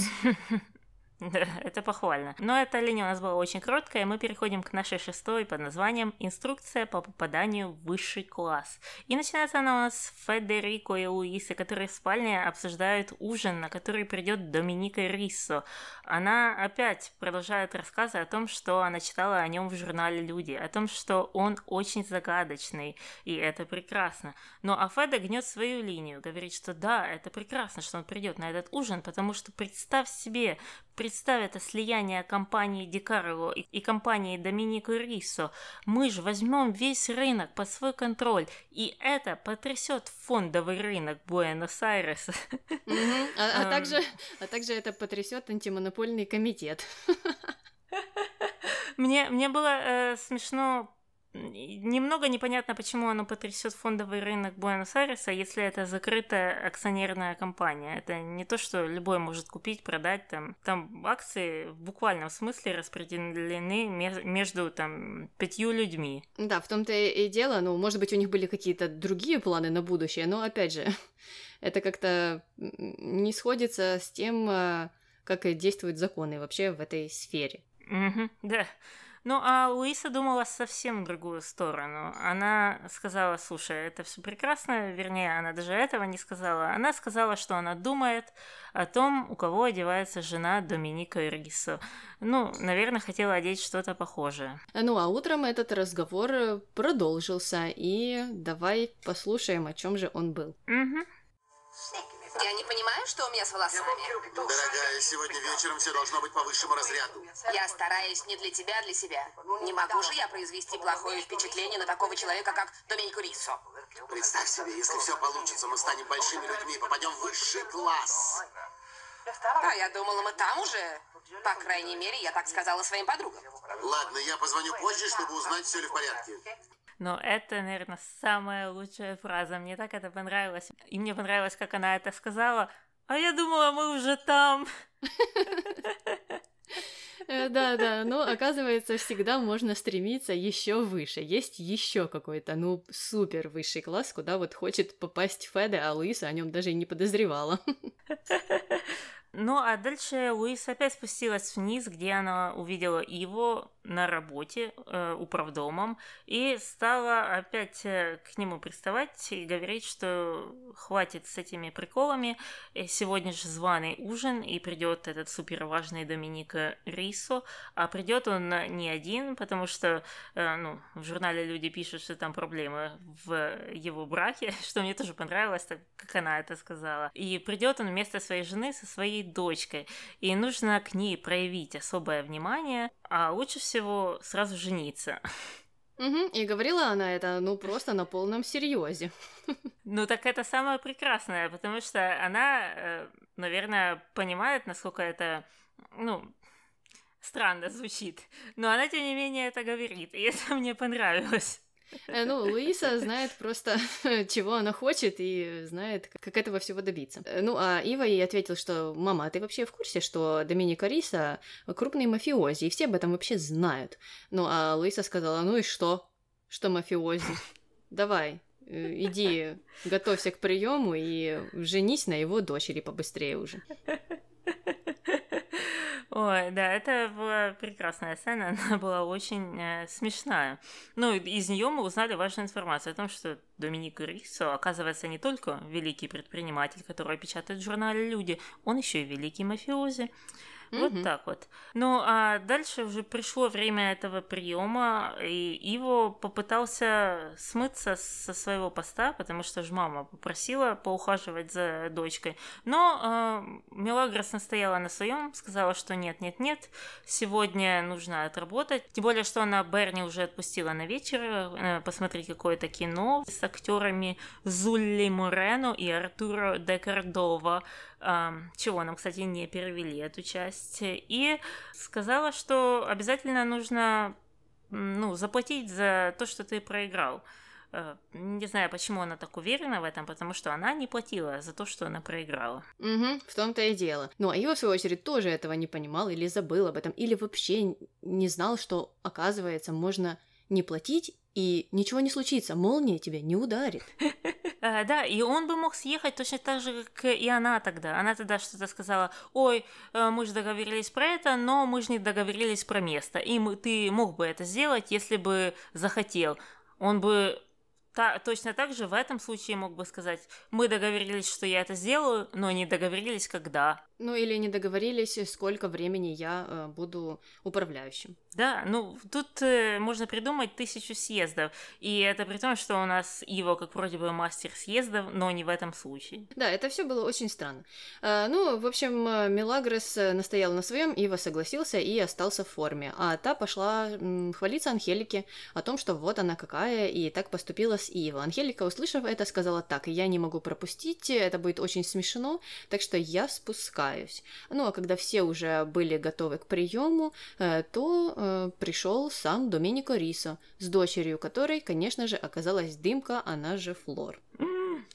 Speaker 1: Да, это похвально. Но эта линия у нас была очень короткая, и мы переходим к нашей шестой под названием «Инструкция по попаданию в высший класс». И начинается она у нас с Федерико и Луисы, которые в спальне обсуждают ужин, на который придет Доминика Риссо. Она опять продолжает рассказы о том, что она читала о нем в журнале «Люди», о том, что он очень загадочный, и это прекрасно. Но а Феда гнет свою линию, говорит, что да, это прекрасно, что он придет на этот ужин, потому что представь себе, представь это слияние компании Ди Карло и, компании Доминико Рисо. Мы же возьмем весь рынок под свой контроль, и это потрясет фондовый рынок Буэнос-Айреса.
Speaker 2: А а также а также это потрясет антимонопольный комитет.
Speaker 1: Мне, мне было э, смешно, немного непонятно, почему оно потрясет фондовый рынок Буэнос-Айреса, если это закрытая акционерная компания. Это не то, что любой может купить, продать там. Там акции в буквальном смысле распределены ме- между там пятью людьми.
Speaker 2: Да, в том-то и дело, ну, может быть, у них были какие-то другие планы на будущее, но, опять же, это как-то не сходится с тем, а, как действуют законы вообще в этой сфере.
Speaker 1: Мгм, да. Ну, а Луиса думала совсем в другую сторону. Она сказала, слушай, это все прекрасно, вернее, она даже этого не сказала. Она сказала, что она думает о том, у кого одевается жена Доминика Иргисо. Ну, наверное, хотела одеть что-то похожее.
Speaker 2: Ну, а утром этот разговор э, продолжился, и давай послушаем, о чем же он был.
Speaker 1: Мгм.
Speaker 4: Я не понимаю, что у меня с волосами.
Speaker 6: Дорогая, сегодня вечером все должно быть по высшему разряду.
Speaker 4: Я стараюсь не для тебя, а для себя. Не могу же я произвести плохое впечатление на такого человека, как Доминико Риссо.
Speaker 6: Представь себе, если все получится, мы станем большими людьми, попадем в высший класс.
Speaker 4: А я думала, мы там уже. По крайней мере, я так сказала своим подругам.
Speaker 6: Ладно, я позвоню позже, чтобы узнать, все ли в порядке.
Speaker 1: Но это, наверное, самая лучшая фраза. Мне так это понравилось. И мне понравилось, как она это сказала. А я думала, мы уже там.
Speaker 2: Э, Да, да, но оказывается, всегда можно стремиться еще выше. Есть еще какой-то, ну, супер высший класс, куда вот хочет попасть Феда, а Луиса о нем даже и не подозревала.
Speaker 1: Ну, а дальше Луис опять спустилась вниз, где она увидела его на работе, э, управдомом, и стала опять э, к нему приставать и говорить, что хватит с этими приколами, э, сегодня же званый ужин, и придет этот суперважный Доминика Рисо, а придет он не один, потому что, э, ну, в журнале люди пишут, что там проблемы в его браке, что мне тоже понравилось, так как она это сказала. И придет он вместо своей жены со своей дочкой, и нужно к ней проявить особое внимание, а лучше всего сразу жениться.
Speaker 2: Мгм, И говорила она это, ну, просто на полном серьезе.
Speaker 1: Ну так это самое прекрасное, потому что она, э, наверное, понимает, насколько это, ну, странно звучит. Но она, тем не менее, это говорит, и это мне понравилось.
Speaker 2: Э, Ну, Луиса знает просто, чего она хочет, и знает, как этого всего добиться. Э, Ну, а Ива ей ответил, что «Мама, а ты вообще в курсе, что Доминика Риса крупный мафиози, и все об этом вообще знают?» Ну, а Луиса сказала «Ну и что? Что мафиози? Давай, э, иди, готовься к приему и женись на его дочери побыстрее уже».
Speaker 1: Ой, да, это была прекрасная сцена, она была очень э, смешная. Ну, из нее мы узнали важную информацию о том, что Доминик Рисо, оказывается, не только великий предприниматель, который печатает в журнале «Люди», он еще и великий мафиози. Вот
Speaker 2: Мгм.
Speaker 1: так вот. Ну, а дальше уже пришло время этого приема, и Иво попытался смыться со своего поста, потому что же мама попросила поухаживать за дочкой. Но э, Мелагрос настояла на своем, сказала, что нет, нет, нет, сегодня нужно отработать. Тем более, что она Берни уже отпустила на вечер э, посмотреть какое-то кино с актерами Зулли Морено и Артуро де Кордова, чего нам, кстати, не перевели эту часть, и сказала, что обязательно нужно ну, заплатить за то, что ты проиграл. Э, Не знаю, почему она так уверена в этом, потому что она не платила за то, что она проиграла.
Speaker 2: Мгм, в том-то и дело. Ну, а Ива, в свою очередь, тоже этого не понимал или забыл об этом, или вообще не знал, что, оказывается, можно не платить и ничего не случится, молния тебя не ударит.
Speaker 1: Э, Да, и он бы мог съехать точно так же, как и она тогда. Она тогда что-то сказала, ой, э, мы же договорились про это, но мы же не договорились про место. И мы- ты мог бы это сделать, если бы захотел. Он бы та- точно так же в этом случае мог бы сказать, мы договорились, что я это сделаю, но не договорились, когда.
Speaker 2: Ну, или не договорились, сколько времени я э, буду управляющим.
Speaker 1: Да, ну тут э, можно придумать тысячу съездов, и это при том, что у нас Иво как вроде бы мастер съездов, но не в этом случае.
Speaker 2: Да, это все было очень странно. Э, ну, в общем, э, Мелагрос э, настоял на своем, Ива согласился и остался в форме. А та пошла м, хвалиться Анхелике о том, что вот она какая, и так поступила с Ива. Анхелика, услышав это, сказала так, я не могу пропустить, это будет очень смешно, так что я спускаюсь. Ну, а когда все уже были готовы к приему, э, то э, пришел сам Доменико Рисо с дочерью которой, конечно же, оказалась Дымка, она же Флор.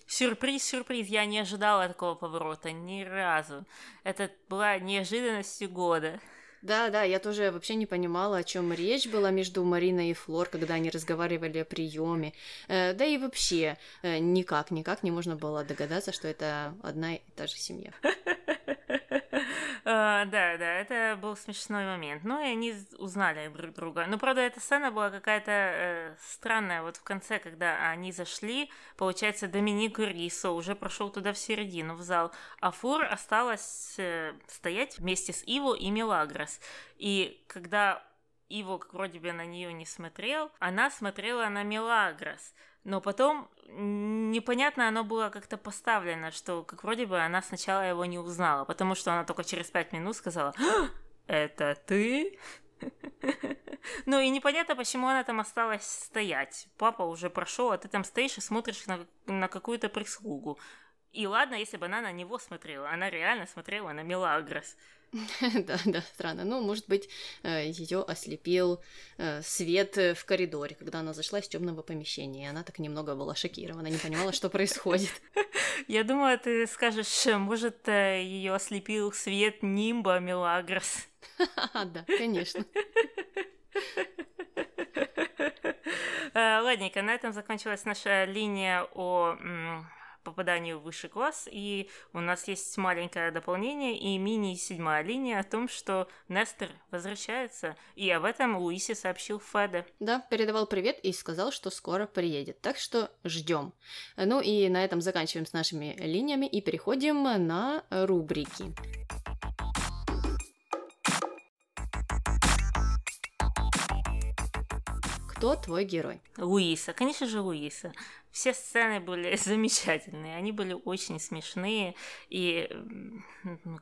Speaker 1: Сюрприз, сюрприз, я не ожидала такого поворота ни разу. Это была неожиданностью года.
Speaker 2: Да, да, я тоже вообще не понимала, о чем речь была между Мариной и Флор, когда они разговаривали о приеме. Э, да и вообще, э, никак, никак не можно было догадаться, что это одна и та же семья.
Speaker 1: А, Да, да, это был смешной момент. Ну, и они узнали друг друга. Но, правда, эта сцена была какая-то э, странная. Вот в конце, когда они зашли, получается, Доминик Рисо уже прошел туда в середину, в зал, а Флор осталась э, стоять вместе с Иво и Мелагрос. И когда Иво вроде бы на нее не смотрел, она смотрела на Мелагрос. Но потом непонятно оно было как-то поставлено, что как вроде бы она сначала его не узнала, потому что она только через пять минут сказала «А, «Это ты?» Ну и непонятно, почему она там осталась стоять. Папа уже прошел, а ты там стоишь и смотришь на, на какую-то прислугу. И ладно, если бы она на него смотрела, она реально смотрела на Мелагрос.
Speaker 2: Да, да, странно. Ну, может быть, ее ослепил э, свет э, в коридоре, когда она зашла из темного помещения. И она так немного была шокирована, не понимала, что происходит.
Speaker 1: Я думаю, ты скажешь, э, может, ее ослепил свет нимба Мелагрос.
Speaker 2: Да, конечно.
Speaker 1: Э, Ладненько, на этом закончилась наша линия о попаданию в высший класс, и у нас есть маленькое дополнение и мини-седьмая линия о том, что Нестер возвращается, и об этом Луисе сообщил Феде.
Speaker 2: Да, передавал привет и сказал, что скоро приедет. Так что ждем. Ну и на этом заканчиваем с нашими линиями и переходим на рубрики. Кто твой герой?
Speaker 1: Луиса, конечно же, Луиса. Все сцены были замечательные, они были очень смешные и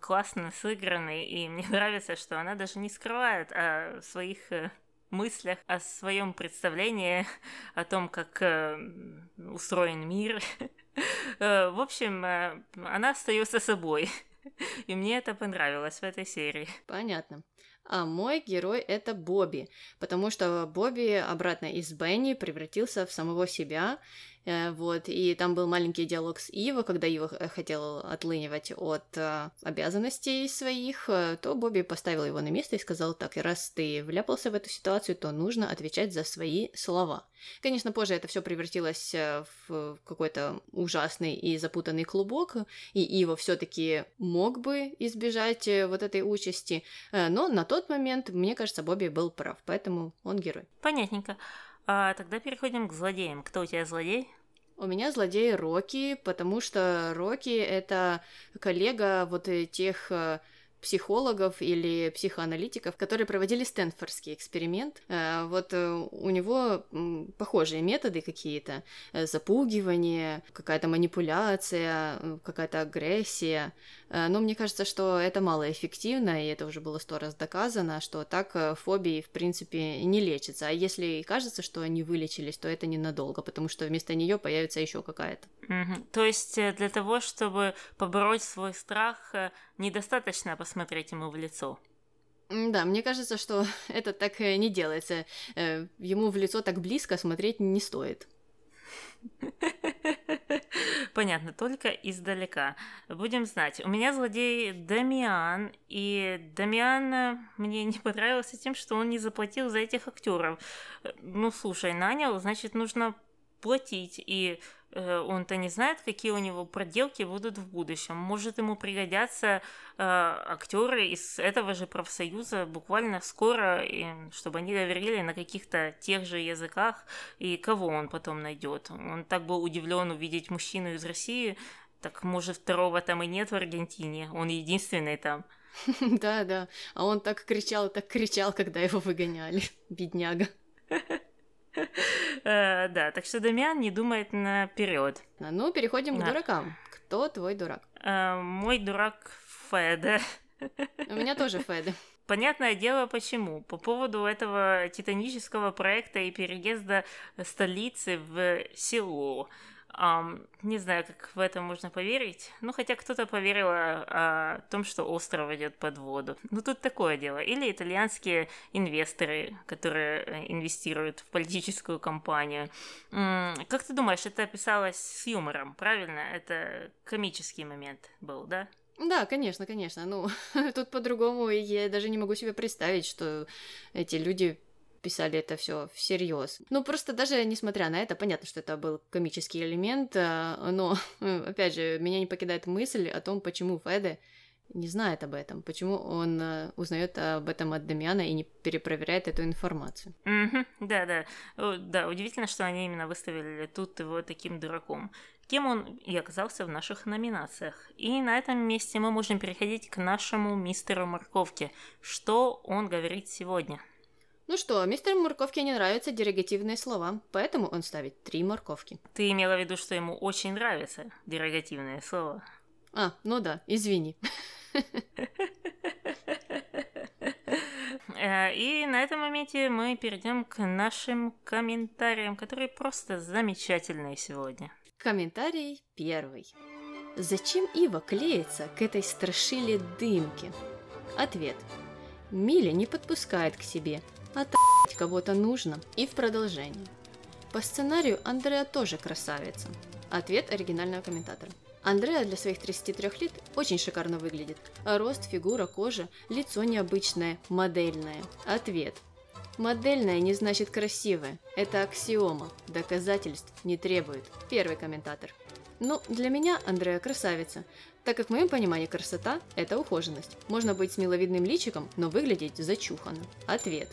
Speaker 1: классно сыграны, и мне нравится, что она даже не скрывает о своих э, мыслях, о своем представлении о том, как э, устроен мир. Э, В общем, она остается собой. И мне это понравилось в этой серии.
Speaker 2: Понятно. А мой герой это Бобби, потому что Бобби обратно из Бенни превратился в самого себя, вот, и там был маленький диалог с Иво, когда Иво х- хотел отлынивать от э, обязанностей своих, э, то Бобби поставил его на место и сказал так, раз ты вляпался в эту ситуацию, то нужно отвечать за свои слова. Конечно, позже это все превратилось э, в какой-то ужасный и запутанный клубок, и Иво все-таки мог бы избежать э, вот этой участи, э, но на тот момент, мне кажется, Бобби был прав, поэтому он герой.
Speaker 1: Понятненько. А тогда переходим к злодеям. Кто у тебя злодей?
Speaker 2: У меня злодей Рокки, потому что Рокки это коллега вот тех э, психологов или психоаналитиков, которые проводили Стэнфордский эксперимент. Э, вот э, у него похожие методы какие-то, запугивание, какая-то манипуляция, какая-то агрессия. Но мне кажется, что это малоэффективно, и это уже было сто раз доказано, что так фобии, в принципе, не лечатся. А если и кажется, что они вылечились, то это ненадолго, потому что вместо нее появится еще какая-то.
Speaker 1: Угу. То есть для того, чтобы побороть свой страх, недостаточно посмотреть ему в лицо.
Speaker 2: Да, мне кажется, что это так э, не делается. Э, ему в лицо так близко смотреть не стоит.
Speaker 1: Понятно, только издалека. Будем знать. У меня злодей Дамиан, и Дамиан э, мне не понравился тем, что он не заплатил за этих актеров. Ну, слушай, нанял, значит, нужно платить. И Э, он-то не знает, какие у него проделки будут в будущем. Может, ему пригодятся э, актеры из этого же профсоюза буквально скоро, и, чтобы они говорили на каких-то тех же языках, и кого он потом найдет. Он так был удивлен увидеть мужчину из России, так может второго там и нет в Аргентине, он единственный там.
Speaker 2: Да, да. А он так кричал, так кричал, когда его выгоняли, бедняга.
Speaker 1: Э, да, так что Дамиан не думает наперед.
Speaker 2: Ну, переходим к дуракам. Кто твой дурак?
Speaker 1: Э, мой дурак Феда.
Speaker 2: У меня тоже Феда.
Speaker 1: Понятное дело, почему. По поводу этого титанического проекта и переезда столицы в село. Um, не знаю, как в это можно поверить. Ну, хотя кто-то поверил о, о том, что остров идет под воду. Ну, тут такое дело. Или итальянские инвесторы, которые э, инвестируют в политическую кампанию. М- как ты думаешь, это описалось с юмором, правильно? Это комический момент был, да?
Speaker 2: Да, конечно, конечно. Ну, тут по-другому я даже не могу себе представить, что эти люди писали это все всерьез. Ну, просто даже несмотря на это, понятно, что это был комический элемент, э, но, опять же, меня не покидает мысль о том, почему Феде не знает об этом, почему он э, узнает об этом от Дамиана и не перепроверяет эту информацию.
Speaker 1: Mm-hmm. Да, да. Да, удивительно, что они именно выставили тут его таким дураком. Кем он и оказался в наших номинациях. И на этом месте мы можем переходить к нашему мистеру Морковке. Что он говорит сегодня?
Speaker 2: Ну что, мистеру Морковке не нравятся дерогативные слова, поэтому он ставит три морковки.
Speaker 1: Ты имела в виду, что ему очень нравятся дерогативные слова?
Speaker 2: А, ну да, извини.
Speaker 1: Э, и на этом моменте мы перейдем к нашим комментариям, которые просто замечательные сегодня.
Speaker 2: Комментарий первый. Зачем Ива клеится к этой страшиле дымке? Ответ. Миля не подпускает к себе, Отъебать кого-то нужно. И в продолжение. По сценарию Андреа тоже красавица. Ответ оригинального комментатора. Андреа для своих 33 лет очень шикарно выглядит. Рост, фигура, кожа, лицо необычное, модельное. Ответ. Модельное не значит красивое. Это аксиома. Доказательств не требует. Первый комментатор. Ну, для меня Андреа красавица, так как в моем понимании красота – это ухоженность. Можно быть с миловидным личиком, но выглядеть зачуханно. Ответ.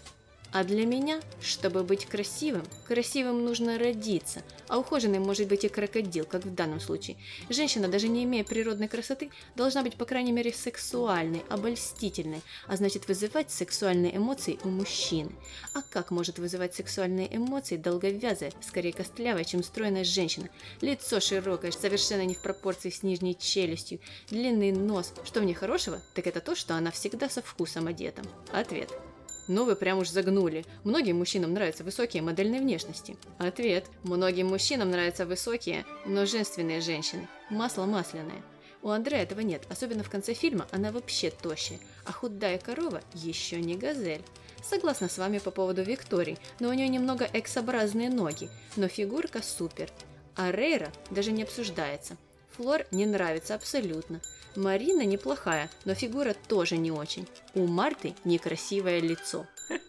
Speaker 2: А для меня, чтобы быть красивым, красивым нужно родиться, а ухоженным может быть и крокодил, как в данном случае. Женщина, даже не имея природной красоты, должна быть, по крайней мере, сексуальной, обольстительной, а значит вызывать сексуальные эмоции у мужчины. А как может вызывать сексуальные эмоции долговязая, скорее костлявая, чем стройная женщина? Лицо широкое, совершенно не в пропорции с нижней челюстью, длинный нос. Что в ней хорошего? Так это то, что она всегда со вкусом одета. Ответ. Ну вы прям уж загнули. Многим мужчинам нравятся высокие модельные внешности. Ответ. Многим мужчинам нравятся высокие, но женственные женщины. Масло масляное. У Андрея этого нет, особенно в конце фильма она вообще тощая, а худая корова еще не газель. Согласна с вами по поводу Виктории, но у нее немного эксобразные ноги, но фигурка супер. А Рейра даже не обсуждается. Флор не нравится абсолютно. Марина неплохая, но фигура тоже не очень. У Марты некрасивое лицо.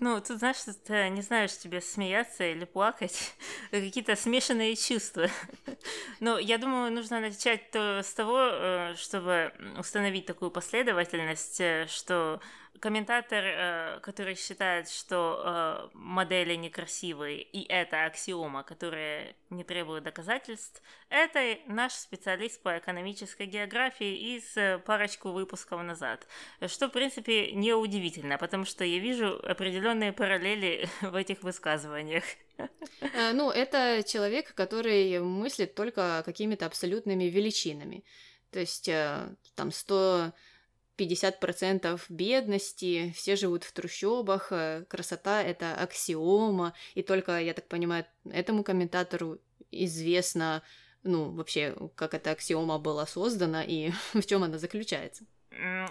Speaker 1: Ну, тут, знаешь, ты не знаешь, тебе смеяться или плакать. Какие-то смешанные чувства. Но я думаю, нужно начать то с того, э, чтобы установить такую последовательность, э, что комментатор, э, который считает, что э, модели некрасивые, и это аксиома, которая не требует доказательств, это наш специалист по экономической географии из э, парочку выпусков назад. Что, в принципе, неудивительно, потому что я вижу определенные параллели в этих высказываниях.
Speaker 2: Ну, это человек, который мыслит только какими-то абсолютными величинами. То есть там 100 50% бедности, все живут в трущобах, э, красота — это аксиома, и только, я так понимаю, этому комментатору известно, ну, вообще, как эта аксиома была создана и в чем она заключается.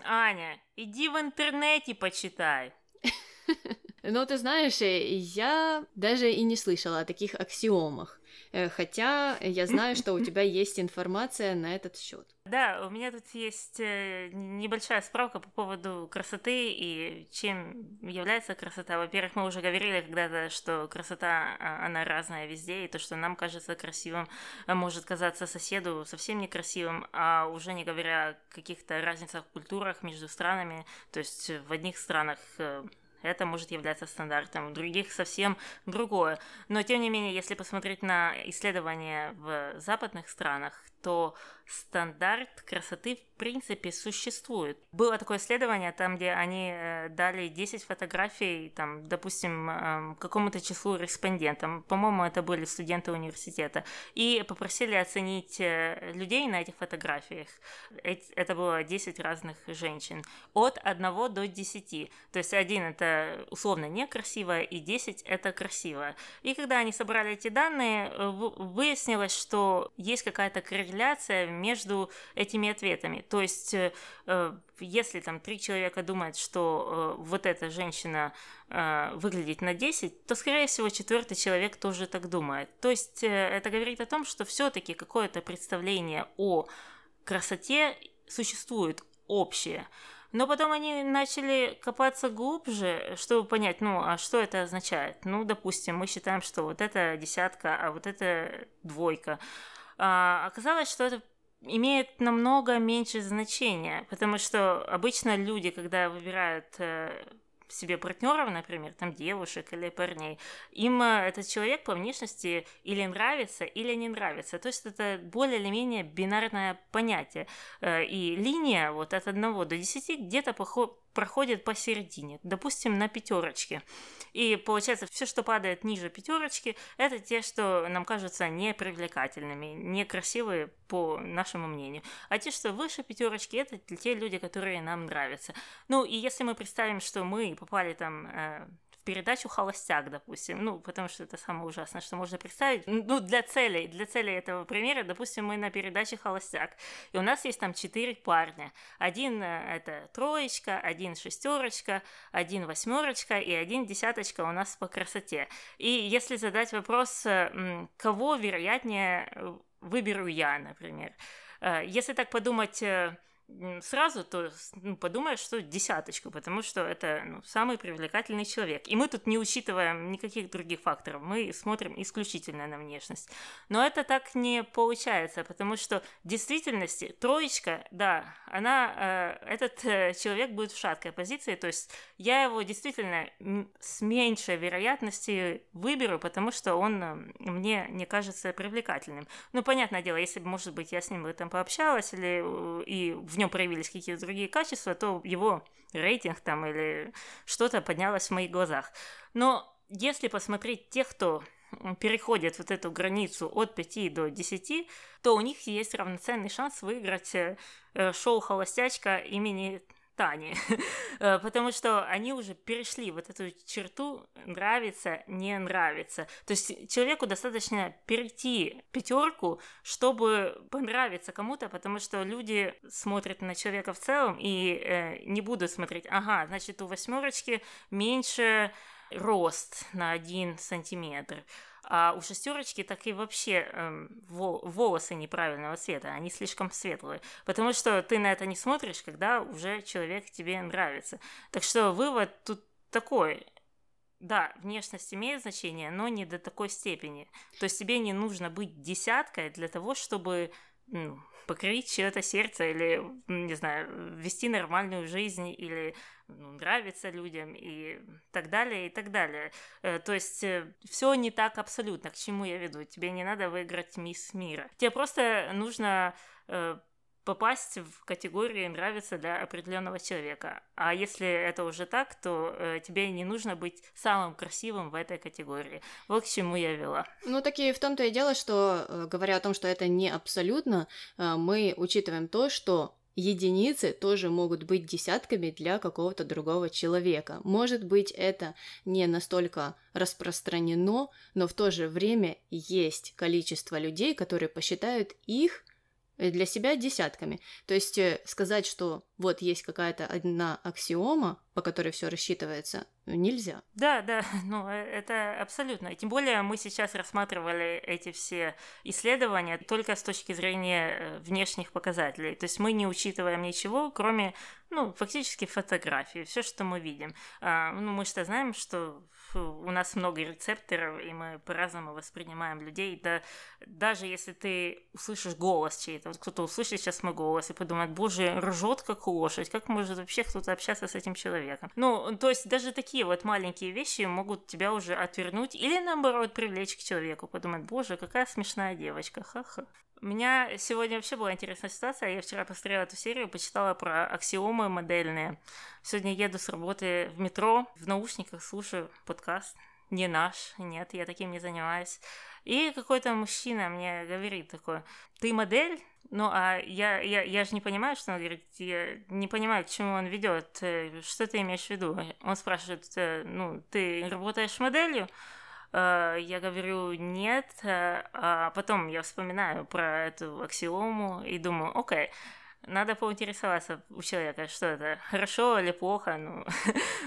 Speaker 1: Аня, иди в интернете почитай.
Speaker 2: Но ты знаешь, э, я даже и не слышала о таких аксиомах. Э, Хотя я знаю, что у тебя есть информация на этот счет.
Speaker 1: Да, у меня тут есть э, небольшая справка по поводу красоты и чем является красота. Во-первых, мы уже говорили когда-то, что красота, а, она разная везде, и то, что нам кажется красивым, а, может казаться соседу совсем некрасивым, а уже не говоря о каких-то разницах в культурах между странами, то есть в одних странах это может являться стандартом, в других совсем другое. Но тем не менее, если посмотреть на исследования в западных странах, то стандарт красоты в принципе существует. Было такое исследование, там, где они э, дали 10 фотографий, там, допустим, эм, какому-то числу респондентам, по-моему, это были студенты университета, и попросили оценить э, людей на этих фотографиях. Эт- Это было 10 разных женщин. От 1 до 10. То есть один это условно некрасивая, и 10 это красивая. И когда они собрали эти данные, э, выяснилось, что есть какая-то корреляция между этими ответами. То есть, э, э, если там три человека думают, что э, вот эта женщина выглядит на 10, то, скорее всего, четвертый человек тоже так думает. То есть, это говорит о том, что все-таки какое-то представление о красоте существует общее. Но потом они начали копаться глубже, чтобы понять, ну, а что это означает? Ну, допустим, мы считаем, что вот это десятка, а вот это двойка. А, оказалось, что это имеет намного меньше значения, потому что обычно люди, когда выбирают э, себе партнеров, например, там девушек или парней, им э, этот человек по внешности или нравится, или не нравится. То есть это более или менее бинарное понятие. Э, И линия вот от 1 до 10 где-то похо- проходит посередине, допустим, на пятерочке. И получается, все, что падает ниже пятерочки, это те, что нам кажутся непривлекательными, некрасивые по нашему мнению. А те, что выше пятерочки, это те люди, которые нам нравятся. Ну, и если мы представим, что мы попали там э, передачу «Холостяк», допустим, ну, потому что это самое ужасное, что можно представить. Ну, для целей, для целей этого примера, допустим, мы на передаче «Холостяк», и у нас есть там четыре парня. Один э, это троечка, один шестерочка, один восьмерочка и один десяточка у нас по красоте. И если задать вопрос, э, кого вероятнее э, выберу я, например, если так подумать сразу, то ну, подумаешь, что десяточку, потому что это ну, самый привлекательный человек. И мы тут не учитываем никаких других факторов, мы смотрим исключительно на внешность. Но это так не получается, потому что в действительности троечка, да, она, э, этот э, человек будет в шаткой позиции, то есть я его действительно с меньшей вероятностью выберу, потому что он э, мне не кажется привлекательным. Ну, понятное дело, если бы, может быть, я с ним в этом пообщалась, или э, и в нем проявились какие-то другие качества, то его рейтинг там или что-то поднялось в моих глазах. Но если посмотреть тех, кто переходит вот эту границу от 5 до 10, то у них есть равноценный шанс выиграть э, шоу «Холостячка» имени Тани, Э, потому что они уже перешли вот эту черту нравится, не нравится. То есть человеку достаточно перейти пятерку, чтобы понравиться кому-то, потому что люди смотрят на человека в целом и э, не будут смотреть, ага, значит у восьмерочки меньше рост на один сантиметр. А у шестерочки так и вообще во- волосы неправильного цвета, они слишком светлые. Потому что ты на это не смотришь, когда уже человек тебе нравится. Так что вывод тут такой. Да, внешность имеет значение, но не до такой степени. То есть тебе не нужно быть десяткой для того, чтобы ну, покорить чье-то сердце или, не знаю, вести нормальную жизнь или ну, нравится людям и так далее, и так далее. Э, то есть э, все не так абсолютно, к чему я веду. Тебе не надо выиграть мисс мира. Тебе просто нужно э, попасть в категории нравится для определенного человека. А если это уже так, то э, тебе не нужно быть самым красивым в этой категории. Вот к чему я вела.
Speaker 2: Ну, так и в том-то и дело, что, э, говоря о том, что это не абсолютно, э, мы учитываем то, что единицы тоже могут быть десятками для какого-то другого человека. Может быть, это не настолько распространено, но в то же время есть количество людей, которые посчитают их для себя десятками. То есть э, сказать, что вот есть какая-то одна аксиома, по которой все рассчитывается, нельзя.
Speaker 1: Да, да, ну э, это абсолютно. Тем более мы сейчас рассматривали эти все исследования только с точки зрения внешних показателей. То есть мы не учитываем ничего, кроме, ну, фактически фотографии, все, что мы видим. А, ну, мы что знаем, что у нас много рецепторов, и мы по-разному воспринимаем людей. Да, даже если ты услышишь голос чей-то, вот кто-то услышит сейчас мой голос и подумает, боже, ржет как лошадь, как может вообще кто-то общаться с этим человеком? Ну, то есть даже такие вот маленькие вещи могут тебя уже отвернуть или наоборот привлечь к человеку, подумать, боже, какая смешная девочка, ха-ха. У меня сегодня вообще была интересная ситуация. Я вчера посмотрела эту серию, почитала про аксиомы модельные. Сегодня еду с работы в метро, в наушниках слушаю подкаст. Не наш, нет, я таким не занимаюсь. И какой-то мужчина мне говорит такой, ты модель? Ну, а я, я, я же не понимаю, что он говорит, я не понимаю, к чему он ведет. Э, что ты имеешь в виду? Он спрашивает, э, ну, ты работаешь моделью? Э, я говорю нет, э, а потом я вспоминаю про эту аксиому и думаю, окей, надо поинтересоваться у человека, что это, хорошо или плохо, ну,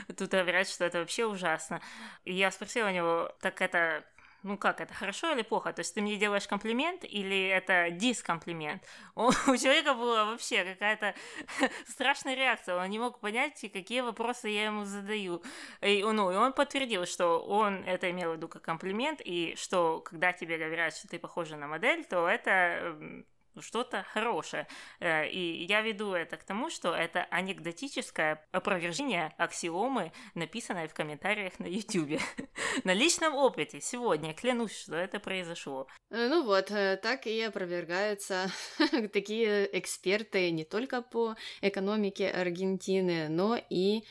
Speaker 1: тут говорят, что это вообще ужасно. И я спросила у него, так это ну как, это хорошо или плохо? То есть ты мне делаешь комплимент или это дискомплимент? У, человека была вообще какая-то страшная реакция, он не мог понять, какие вопросы я ему задаю. И, ну, и он подтвердил, что он это имел в виду как комплимент, и что когда тебе говорят, что ты похожа на модель, то это что-то хорошее. Э, и я веду это к тому, что это анекдотическое опровержение аксиомы, написанной в комментариях на YouTube. на личном опыте сегодня клянусь, что это произошло.
Speaker 2: Э, ну вот, э, так и опровергаются такие эксперты не только по экономике Аргентины, но и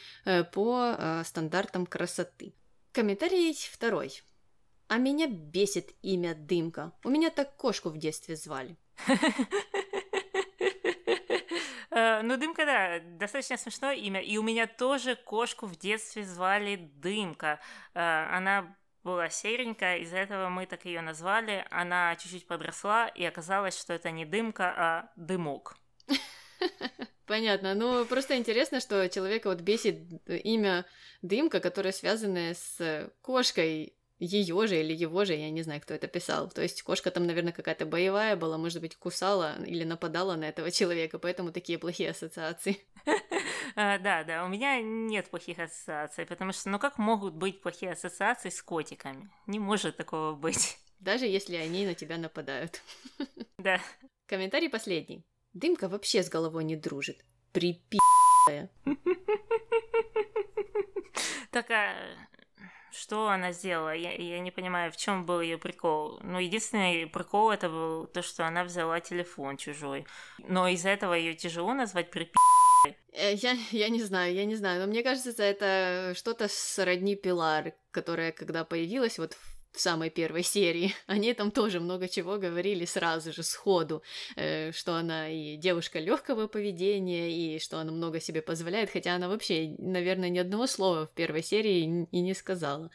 Speaker 2: по стандартам красоты. Комментарий второй. А меня бесит имя Дымка. У меня так кошку в детстве звали.
Speaker 1: Э, ну, Дымка, да, достаточно смешное имя. И у меня тоже кошку в детстве звали Дымка. Э, она была серенькая, из-за этого мы так ее назвали. Она чуть-чуть подросла, и оказалось, что это не дымка, а дымок.
Speaker 2: Понятно. Ну, просто интересно, что человека вот бесит имя Дымка, которое связано с кошкой ее же или его же, я не знаю, кто это писал. То есть кошка там, наверное, какая-то боевая была, может быть, кусала или нападала на этого человека, поэтому такие плохие ассоциации.
Speaker 1: А, да, да, у меня нет плохих ассоциаций, потому что, ну как могут быть плохие ассоциации с котиками? Не может такого быть.
Speaker 2: Даже если они на тебя нападают.
Speaker 1: Да.
Speaker 2: Комментарий последний. Дымка вообще с головой не дружит. Припи***я.
Speaker 1: Так, а что она сделала? Я, я не понимаю, в чем был ее прикол. Ну, единственный прикол это был то, что она взяла телефон чужой. Но из-за этого ее тяжело назвать припи***.
Speaker 2: Э, я, я не знаю, я не знаю, но мне кажется, это что-то сродни Пилар, которая, когда появилась вот в в самой первой серии, они там тоже много чего говорили сразу же, сходу, э, что она и девушка легкого поведения, и что она много себе позволяет, хотя она вообще, наверное, ни одного слова в первой серии и не сказала.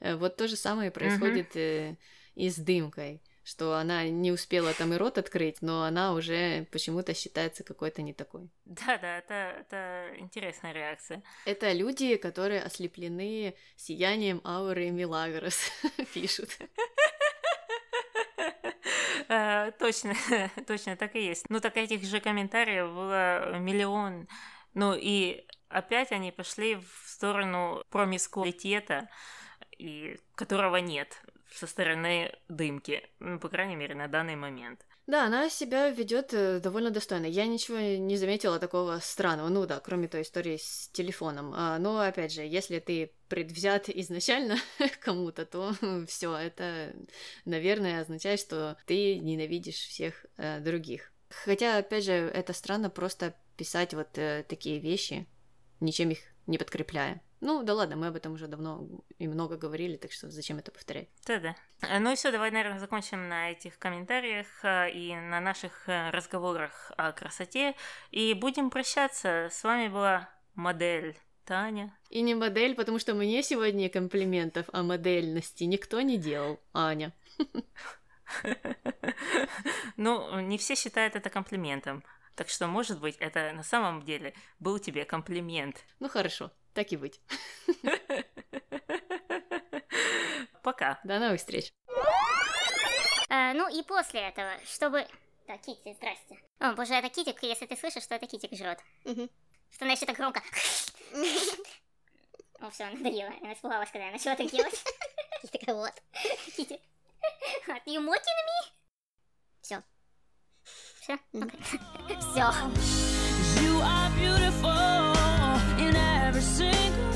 Speaker 2: Э, вот то же самое происходит э, и с дымкой что она не успела там и рот открыть, но она уже почему-то считается какой-то не такой.
Speaker 1: Да, да, это, это интересная реакция.
Speaker 2: Это люди, которые ослеплены сиянием ауры Милагрос, пишут.
Speaker 1: А, точно, точно так и есть. Ну так этих же комментариев было миллион. Ну и опять они пошли в сторону промискуалитета, и которого нет со стороны дымки, ну, по крайней мере, на данный момент.
Speaker 2: Да, она себя ведет э, довольно достойно. Я ничего не заметила такого странного. Ну да, кроме той истории с телефоном. А, но опять же, если ты предвзят изначально кому-то, то все это, наверное, означает, что ты ненавидишь всех э, других. Хотя, опять же, это странно просто писать вот э, такие вещи, ничем их не подкрепляя. Ну, да ладно, мы об этом уже давно и много говорили, так что зачем это повторять?
Speaker 1: Да-да. Э, Ну и все, давай, наверное, закончим на этих комментариях э, и на наших э, разговорах о красоте. И будем прощаться. С вами была модель Таня.
Speaker 2: И не модель, потому что мне сегодня комплиментов о модельности никто не делал, Аня.
Speaker 1: Ну, не все считают это комплиментом. Так что, может быть, это на самом деле был тебе комплимент.
Speaker 2: Ну хорошо, так и быть.
Speaker 1: Пока.
Speaker 2: До новых встреч.
Speaker 7: А, ну и после этого, чтобы... Так, Кити, здрасте. О, боже, это Китик, если ты слышишь, что это Китик жрет. Что она еще так громко... О, все, надоело. Она испугалась, когда я начала так делать. Кити такая, вот. Кити. Are you mocking me? Все. Все? Все. every single